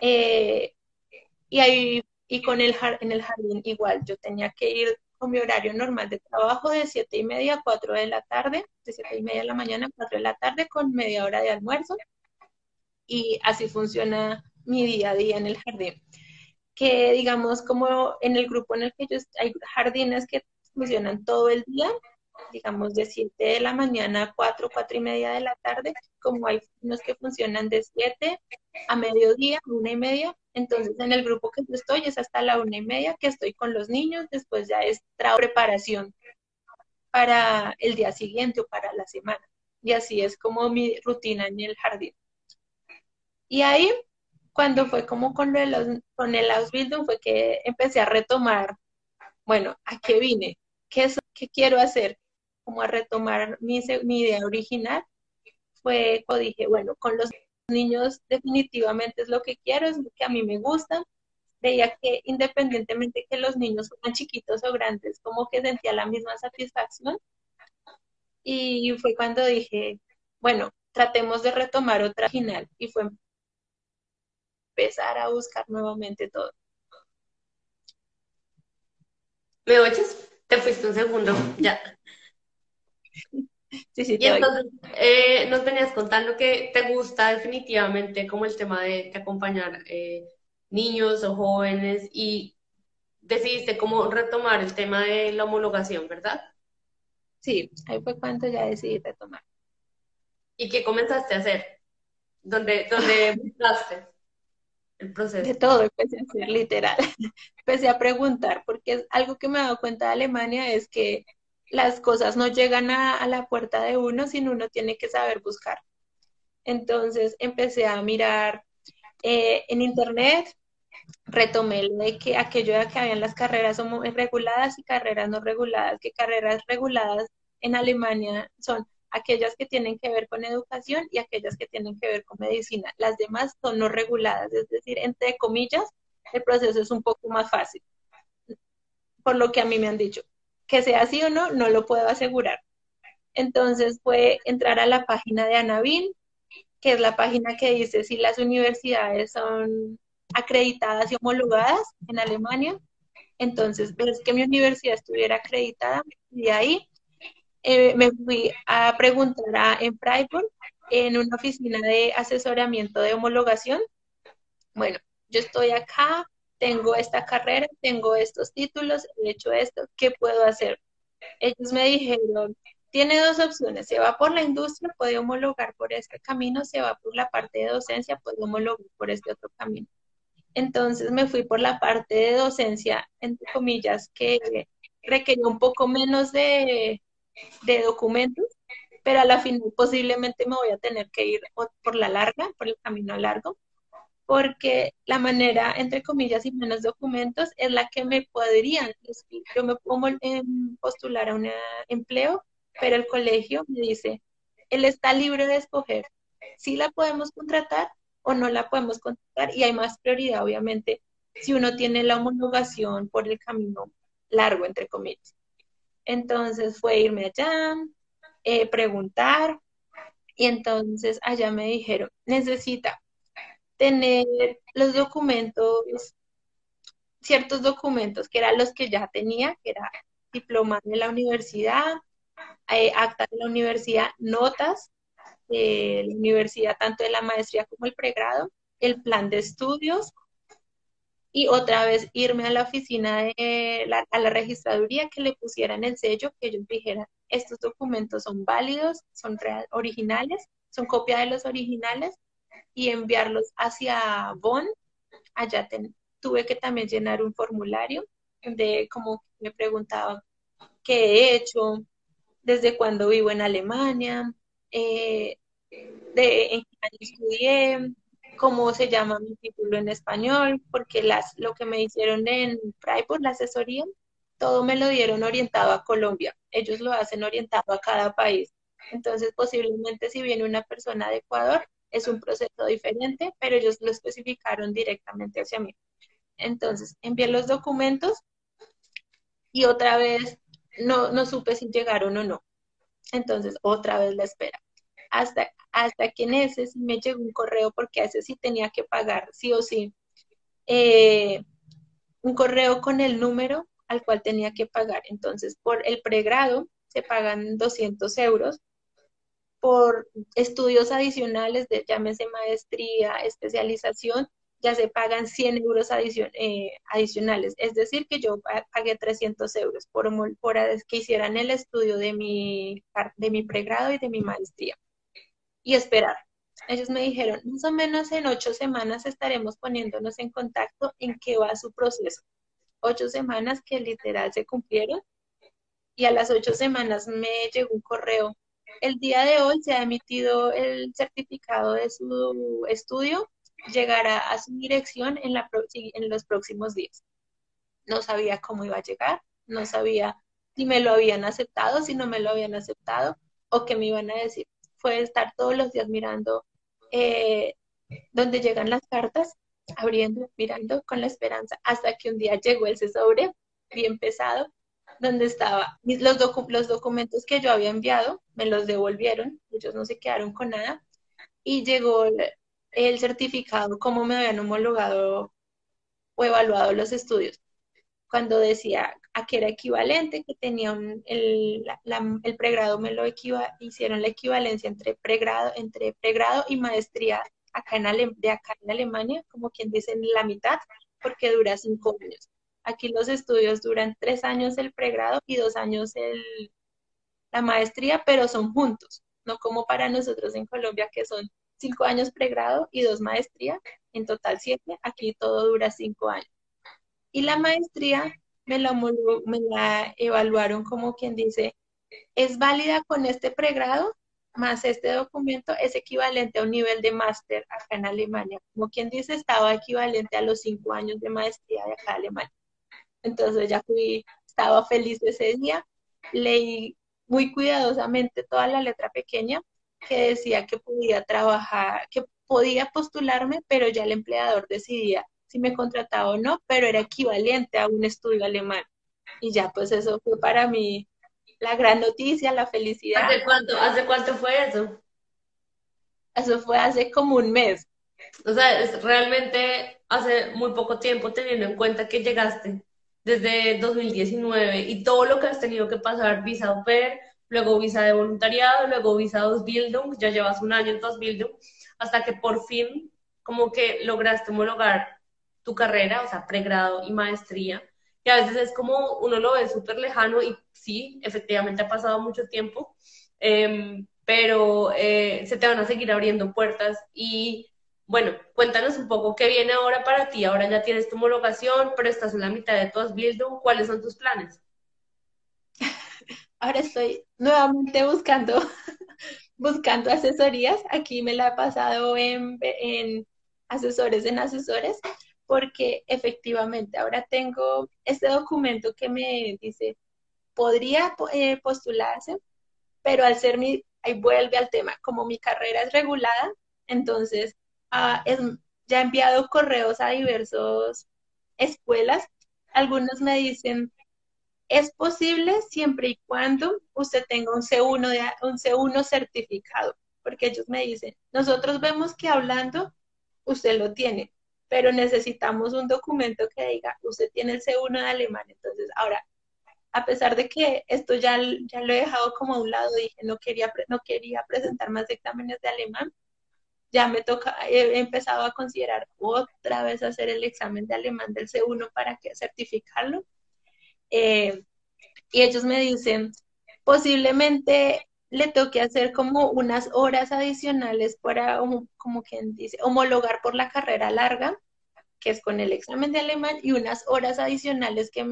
Eh, y ahí, y con el, en el jardín igual, yo tenía que ir con mi horario normal de trabajo de siete y media a 4 de la tarde, de siete y media de la mañana a 4 de la tarde con media hora de almuerzo. Y así funciona mi día a día en el jardín. Que digamos, como en el grupo en el que yo hay jardines que funcionan todo el día, digamos de 7 de la mañana a 4, 4 y media de la tarde, como hay unos que funcionan de 7 a mediodía, una y media. Entonces, en el grupo que yo estoy es hasta la una y media que estoy con los niños, después ya es preparación para el día siguiente o para la semana. Y así es como mi rutina en el jardín. Y ahí cuando fue como con el, con el Ausbildung fue que empecé a retomar, bueno, ¿a qué vine? ¿Qué, es, qué quiero hacer? Como a retomar mi, mi idea original. Fue cuando dije, bueno, con los niños definitivamente es lo que quiero, es lo que a mí me gusta. Veía que independientemente que los niños fueran chiquitos o grandes, como que sentía la misma satisfacción. Y fue cuando dije, bueno, tratemos de retomar otra final. Y fue empezar a buscar nuevamente todo. ¿Me oyes? Te fuiste un segundo, ya. Sí, sí, y entonces eh, nos venías contando que te gusta definitivamente como el tema de, acompañar eh, niños o jóvenes y decidiste como retomar el tema de la homologación, ¿verdad? Sí, ahí fue cuando ya decidí retomar. ¿Y qué comenzaste a hacer? ¿Dónde, dónde [laughs] buscaste? el proceso. De todo empecé a hacer, literal. [laughs] empecé a preguntar, porque es algo que me he dado cuenta de Alemania es que las cosas no llegan a, la puerta de uno, sino uno tiene que saber buscar. Entonces empecé a mirar eh, en internet, retomé lo de que aquello de que habían las carreras reguladas y carreras no reguladas, que carreras reguladas en Alemania son aquellas que tienen que ver con educación y aquellas que tienen que ver con medicina. Las demás son no reguladas, es decir, entre comillas, el proceso es un poco más fácil, por lo que a mí me han dicho. Que sea así o no, no lo puedo asegurar. Entonces fue entrar a la página de Anabin, que es la página que dice si las universidades son acreditadas y homologadas en Alemania. Entonces, ves que mi universidad estuviera acreditada y ahí eh, me fui a preguntar en Freiburg, en una oficina de asesoramiento de homologación. Bueno, yo estoy acá, tengo esta carrera, tengo estos títulos, he hecho esto, ¿qué puedo hacer? Ellos me dijeron, tiene dos opciones, se va por la industria, puede homologar por este camino, se va por la parte de docencia, puede homologar por este otro camino. Entonces me fui por la parte de docencia, entre comillas, que requería un poco menos de, de documentos, pero a la final posiblemente me voy a tener que ir por la larga, por el camino largo, porque la manera, entre comillas, y menos documentos es la que me podrían, yo me puedo em, postular a un empleo, pero el colegio me dice, él está libre de escoger si la podemos contratar o no la podemos contratar y hay más prioridad, obviamente, si uno tiene la homologación por el camino largo, entre comillas. Entonces fue irme allá, eh, preguntar, y entonces allá me dijeron, necesita tener los documentos, ciertos documentos, que eran los que ya tenía, que era diploma de la universidad, eh, acta de la universidad, notas de la universidad, tanto de la maestría como el pregrado, el plan de estudios, y otra vez irme a la oficina de la, a la registraduría que le pusieran el sello, que ellos dijeran, estos documentos son válidos, son originales, son copia de los originales y enviarlos hacia Bonn. Allá tuve que también llenar un formulario de como me preguntaban qué he hecho, desde cuándo vivo en Alemania, eh, de en qué año estudié, cómo se llama mi título en español, porque las, lo que me hicieron en Freiburg, la asesoría, todo me lo dieron orientado a Colombia. Ellos lo hacen orientado a cada país. Entonces, posiblemente si viene una persona de Ecuador, es un proceso diferente, pero ellos lo especificaron directamente hacia mí. Entonces, envié los documentos y otra vez no, no supe si llegaron o no. Entonces, otra vez la espera hasta, hasta que en ese sí me llegó un correo, porque ese sí tenía que pagar, sí o sí, eh, un correo con el número al cual tenía que pagar. Entonces, por el pregrado se pagan 200 euros, por estudios adicionales, de, llámese maestría, especialización, ya se pagan 100 euros eh, adicionales. Es decir, que yo pagué 300 euros por, por que hicieran el estudio de mi, de mi pregrado y de mi maestría y esperar. Ellos me dijeron, más o menos en ocho semanas estaremos poniéndonos en contacto en qué va su proceso. Ocho semanas que literal se cumplieron y a las ocho semanas me llegó un correo. El día de hoy se ha emitido el certificado de su estudio, llegará a su dirección en, los próximos días. No sabía cómo iba a llegar, no sabía si me lo habían aceptado, si no me lo habían aceptado o qué me iban a decir fue estar todos los días mirando eh, donde llegan las cartas, abriendo, mirando con la esperanza, hasta que un día llegó ese sobre bien pesado, donde estaba. Los, los documentos que yo había enviado, me los devolvieron, ellos no se quedaron con nada, y llegó el certificado, cómo me habían homologado o evaluado los estudios. Cuando decía a que era equivalente, que tenía el, el, pregrado, me lo equiva, hicieron la equivalencia entre pregrado, entre pregrado y maestría acá en de acá en Alemania, como quien dice la mitad, porque dura cinco años. Aquí los estudios duran tres años el pregrado y dos años el, la maestría, pero son juntos, no como para nosotros en Colombia que son cinco años pregrado y dos maestría, en total siete, aquí todo dura cinco años. Y la maestría me la, me la evaluaron como quien dice, es válida con este pregrado, más este documento es equivalente a un nivel de máster acá en Alemania. Como quien dice, estaba equivalente a los cinco años de maestría de acá en Alemania. Entonces ya fui, estaba feliz ese día, leí muy cuidadosamente toda la letra pequeña que decía que podía trabajar, que podía postularme, pero ya el empleador decidía si me contrataba o no, pero era equivalente a un estudio alemán. Y ya, pues eso fue para mí la gran noticia, la felicidad. ¿Hace cuánto, ¿hace cuánto fue eso? Eso fue hace como un mes. O sea, es realmente hace muy poco tiempo teniendo en cuenta que llegaste desde 2019 y todo lo que has tenido que pasar, visa au pair, luego visa de voluntariado, luego visa Ausbildung, ya llevas un año en Ausbildung, hasta que por fin como que lograste homologar tu carrera, o sea, pregrado y maestría, que a veces es como uno lo ve súper lejano y sí, efectivamente ha pasado mucho tiempo, em, pero eh, se te van a seguir abriendo puertas y bueno, cuéntanos un poco qué viene ahora para ti. Ahora ya tienes tu homologación, pero estás en la mitad de tu Ausbildung. ¿Cuáles son tus planes? [laughs] Ahora estoy nuevamente buscando, [laughs] buscando asesorías. Aquí me la he pasado en, en asesores en asesores, porque efectivamente ahora tengo este documento que me dice, podría eh, postularse, pero al ser mi, ahí vuelve al tema, como mi carrera es regulada, entonces ya he enviado correos a diversas escuelas. Algunos me dicen, es posible siempre y cuando usted tenga un C1, de, un C1 certificado, porque ellos me dicen, nosotros vemos que hablando usted lo tiene, pero necesitamos un documento que diga, usted tiene el C1 de alemán. Entonces, ahora, a pesar de que esto ya, ya lo he dejado como a un lado, dije, no quería, no quería presentar más exámenes de alemán, ya me toca, he empezado a considerar otra vez hacer el examen de alemán del C1 para que certificarlo. Eh, y ellos me dicen, posiblemente le toque hacer como unas horas adicionales para, como quien dice, homologar por la carrera larga, que es con el examen de alemán, y unas horas adicionales que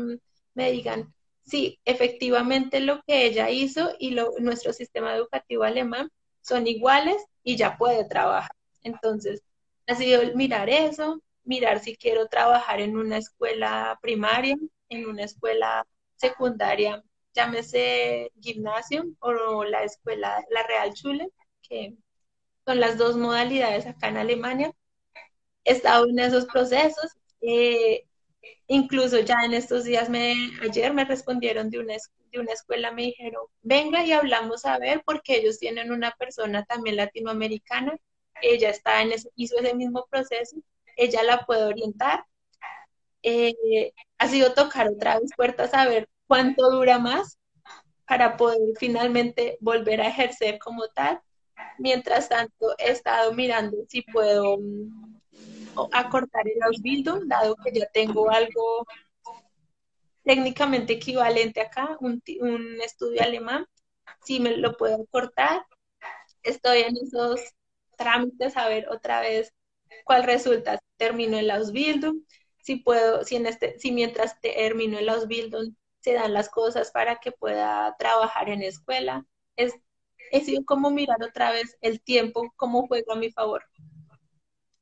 me digan, sí, efectivamente lo que ella hizo y lo, nuestro sistema educativo alemán son iguales y ya puede trabajar. Entonces, ha sido mirar eso, mirar si quiero trabajar en una escuela primaria, en una escuela secundaria, llámese gimnasio o la escuela, la Real Schule, que son las dos modalidades acá en Alemania. He estado en esos procesos. Eh, incluso ya en estos días, me, ayer me respondieron de una, de una escuela, me dijeron, venga y hablamos a ver, porque ellos tienen una persona también latinoamericana, ella está en ese, hizo ese mismo proceso, ella la puede orientar. Eh, ha sido tocar otra vez puertas a ver cuánto dura más para poder finalmente volver a ejercer como tal. Mientras tanto, he estado mirando si puedo mm, acortar el Ausbildung, dado que ya tengo algo técnicamente equivalente acá, un, un estudio alemán, si me lo puedo cortar. Estoy en esos trámites a ver otra vez cuál resulta. Termino el Ausbildung, si puedo, si en este, si mientras termino el Ausbildung se dan las cosas para que pueda trabajar en escuela. Es, he sido como mirar otra vez el tiempo, cómo juega a mi favor.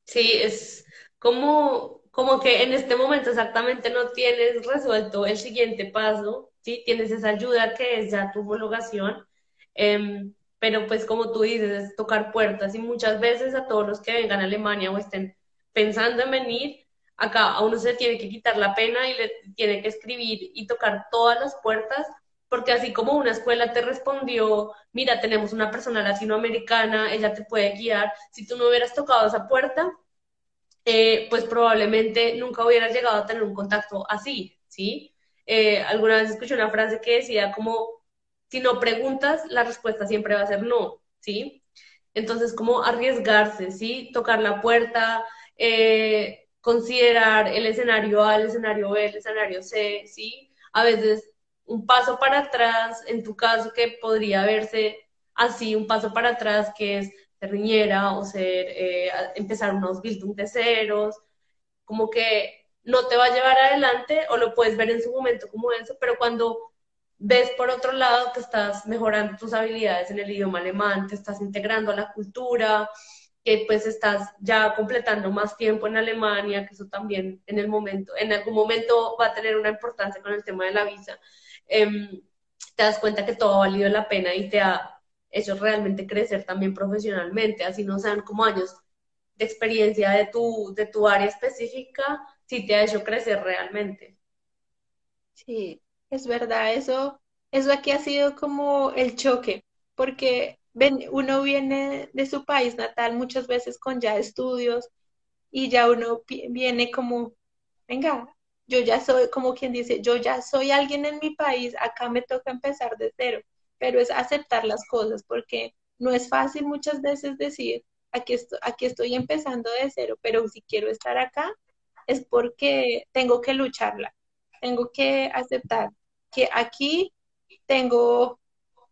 Sí, es como, como que en este momento exactamente no tienes resuelto el siguiente paso, ¿sí? Tienes esa ayuda que es ya tu homologación, em, pero pues como tú dices, es tocar puertas y muchas veces a todos los que vengan a Alemania o estén pensando en venir, acá a uno se tiene que quitar la pena y le tiene que escribir y tocar todas las puertas, porque así como una escuela te respondió, mira, tenemos una persona latinoamericana, ella te puede guiar, si tú no hubieras tocado esa puerta, eh, pues probablemente nunca hubieras llegado a tener un contacto así, ¿sí? Eh, alguna vez escuché una frase que decía como, si no preguntas, la respuesta siempre va a ser no, ¿sí? Entonces, como arriesgarse, ¿sí? Tocar la puerta, eh, considerar el escenario A, el escenario B, el escenario C, ¿sí? A veces un paso para atrás, en tu caso que podría verse así, un paso para atrás que es ser riñera o ser, eh, empezar unos building de ceros, como que no te va a llevar adelante o lo puedes ver en su momento como eso, pero cuando ves por otro lado que estás mejorando tus habilidades en el idioma alemán, te estás integrando a la cultura, que pues estás ya completando más tiempo en Alemania, que eso también en el momento, en algún momento va a tener una importancia con el tema de la visa. Em, te das cuenta que todo ha valido la pena y te ha hecho realmente crecer también profesionalmente, así no sean como años de experiencia de tu, de tu área específica, sí te ha hecho crecer realmente. Sí, es verdad, eso, eso aquí ha sido como el choque, porque uno viene de su país natal muchas veces con ya estudios y ya uno viene como, venga, yo ya soy, como quien dice, yo ya soy alguien en mi país, acá me toca empezar de cero, pero es aceptar las cosas, porque no es fácil muchas veces decir, aquí, aquí estoy empezando de cero, pero si quiero estar acá es porque tengo que lucharla, tengo que aceptar que aquí tengo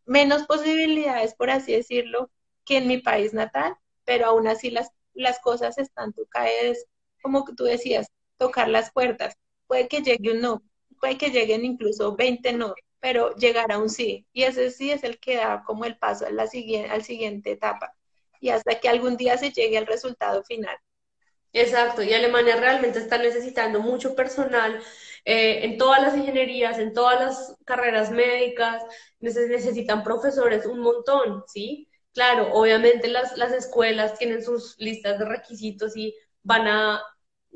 menos posibilidades, por así decirlo, que en mi país natal, pero aún así las, las cosas están, tú caes, como tú decías, tocar las puertas. Puede que llegue un no, puede que lleguen incluso 20 no, pero llegará un sí. Y ese sí es el que da como el paso a la siguiente, al siguiente etapa. Y hasta que algún día se llegue al resultado final. Exacto, y Alemania realmente está necesitando mucho personal eh, en todas las ingenierías, en todas las carreras médicas, necesitan profesores un montón, ¿sí? Claro, obviamente las, las escuelas tienen sus listas de requisitos y van a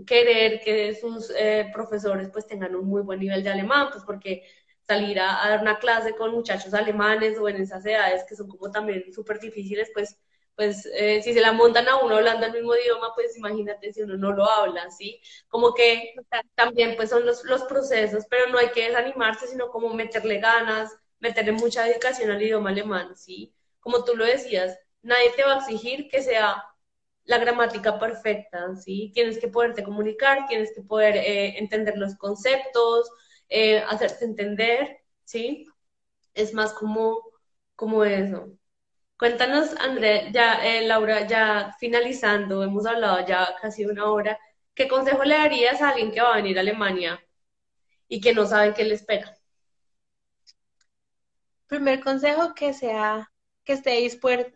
querer que sus eh, profesores pues tengan un muy buen nivel de alemán, pues porque salir a, dar una clase con muchachos alemanes o en esas edades que son como también súper difíciles, pues pues eh, si se la montan a uno hablando el mismo idioma, pues imagínate si uno no lo habla, ¿sí? Como que también pues son los, los procesos, pero no hay que desanimarse, sino como meterle ganas, meterle mucha dedicación al idioma alemán, ¿sí? Como tú lo decías, nadie te va a exigir que sea la gramática perfecta, ¿sí? Tienes que poderte comunicar, tienes que poder eh, entender los conceptos, eh, hacerte entender, ¿sí? Es más como, como eso. Cuéntanos, André, ya, eh, Laura, ya finalizando, hemos hablado ya casi una hora, ¿qué consejo le darías a alguien que va a venir a Alemania y que no sabe qué le espera? Primer consejo, que sea, que esté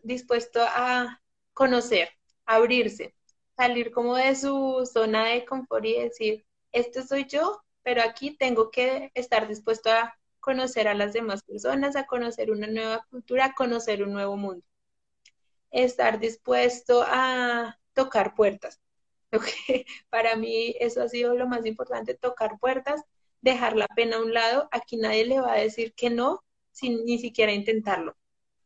dispuesto a conocer, abrirse, salir como de su zona de confort y decir, este soy yo, pero aquí tengo que estar dispuesto a conocer a las demás personas, a conocer una nueva cultura, a conocer un nuevo mundo. Estar dispuesto a tocar puertas. [laughs] Para mí eso ha sido lo más importante, tocar puertas, dejar la pena a un lado. Aquí nadie le va a decir que no sin ni siquiera intentarlo.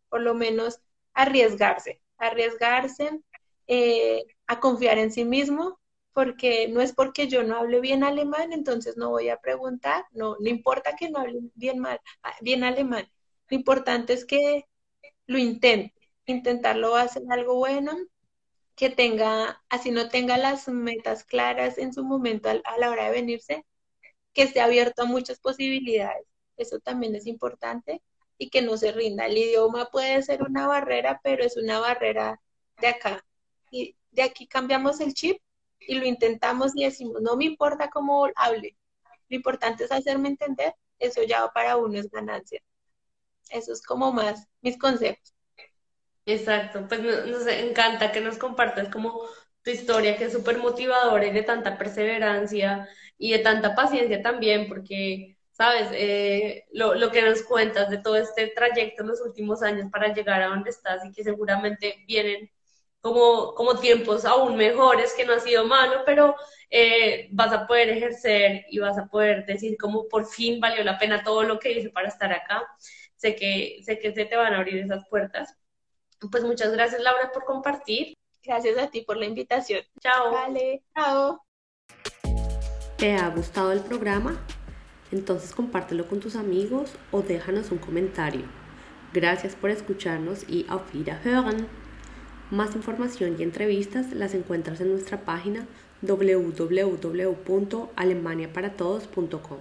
Por lo menos arriesgarse, arriesgarse eh, a confiar en sí mismo, porque no es porque yo no hable bien alemán, entonces no voy a preguntar, no, no importa que no hable bien, mal, ah, bien alemán, lo importante es que lo intente, intentarlo hacer algo bueno, que tenga, así no tenga las metas claras en su momento a, la hora de venirse, que esté abierto a muchas posibilidades, eso también es importante y que no se rinda. El idioma puede ser una barrera, pero es una barrera de acá. De aquí cambiamos el chip y lo intentamos y decimos, no me importa cómo hable, lo importante es hacerme entender, eso ya para uno es ganancia. Eso es como más mis consejos. Exacto, pues nos, encanta que nos compartas como tu historia, que es súper motivadora y de tanta perseverancia y de tanta paciencia también, porque, sabes, eh, lo, lo que nos cuentas de todo este trayecto en los últimos años para llegar a donde estás y que seguramente vienen como, como tiempos aún mejores, que no ha sido malo, pero eh, vas a poder ejercer y vas a poder decir como por fin valió la pena todo lo que hice para estar acá. Sé que, sé que se te van a abrir esas puertas. Pues muchas gracias, Laura, por compartir. Gracias a ti por la invitación. Chao. Vale, chao. ¿Te ha gustado el programa? Entonces compártelo con tus amigos o déjanos un comentario. Gracias por escucharnos y auf Wiederhören. Más información y entrevistas las encuentras en nuestra página www.alemaniaparatodos.com.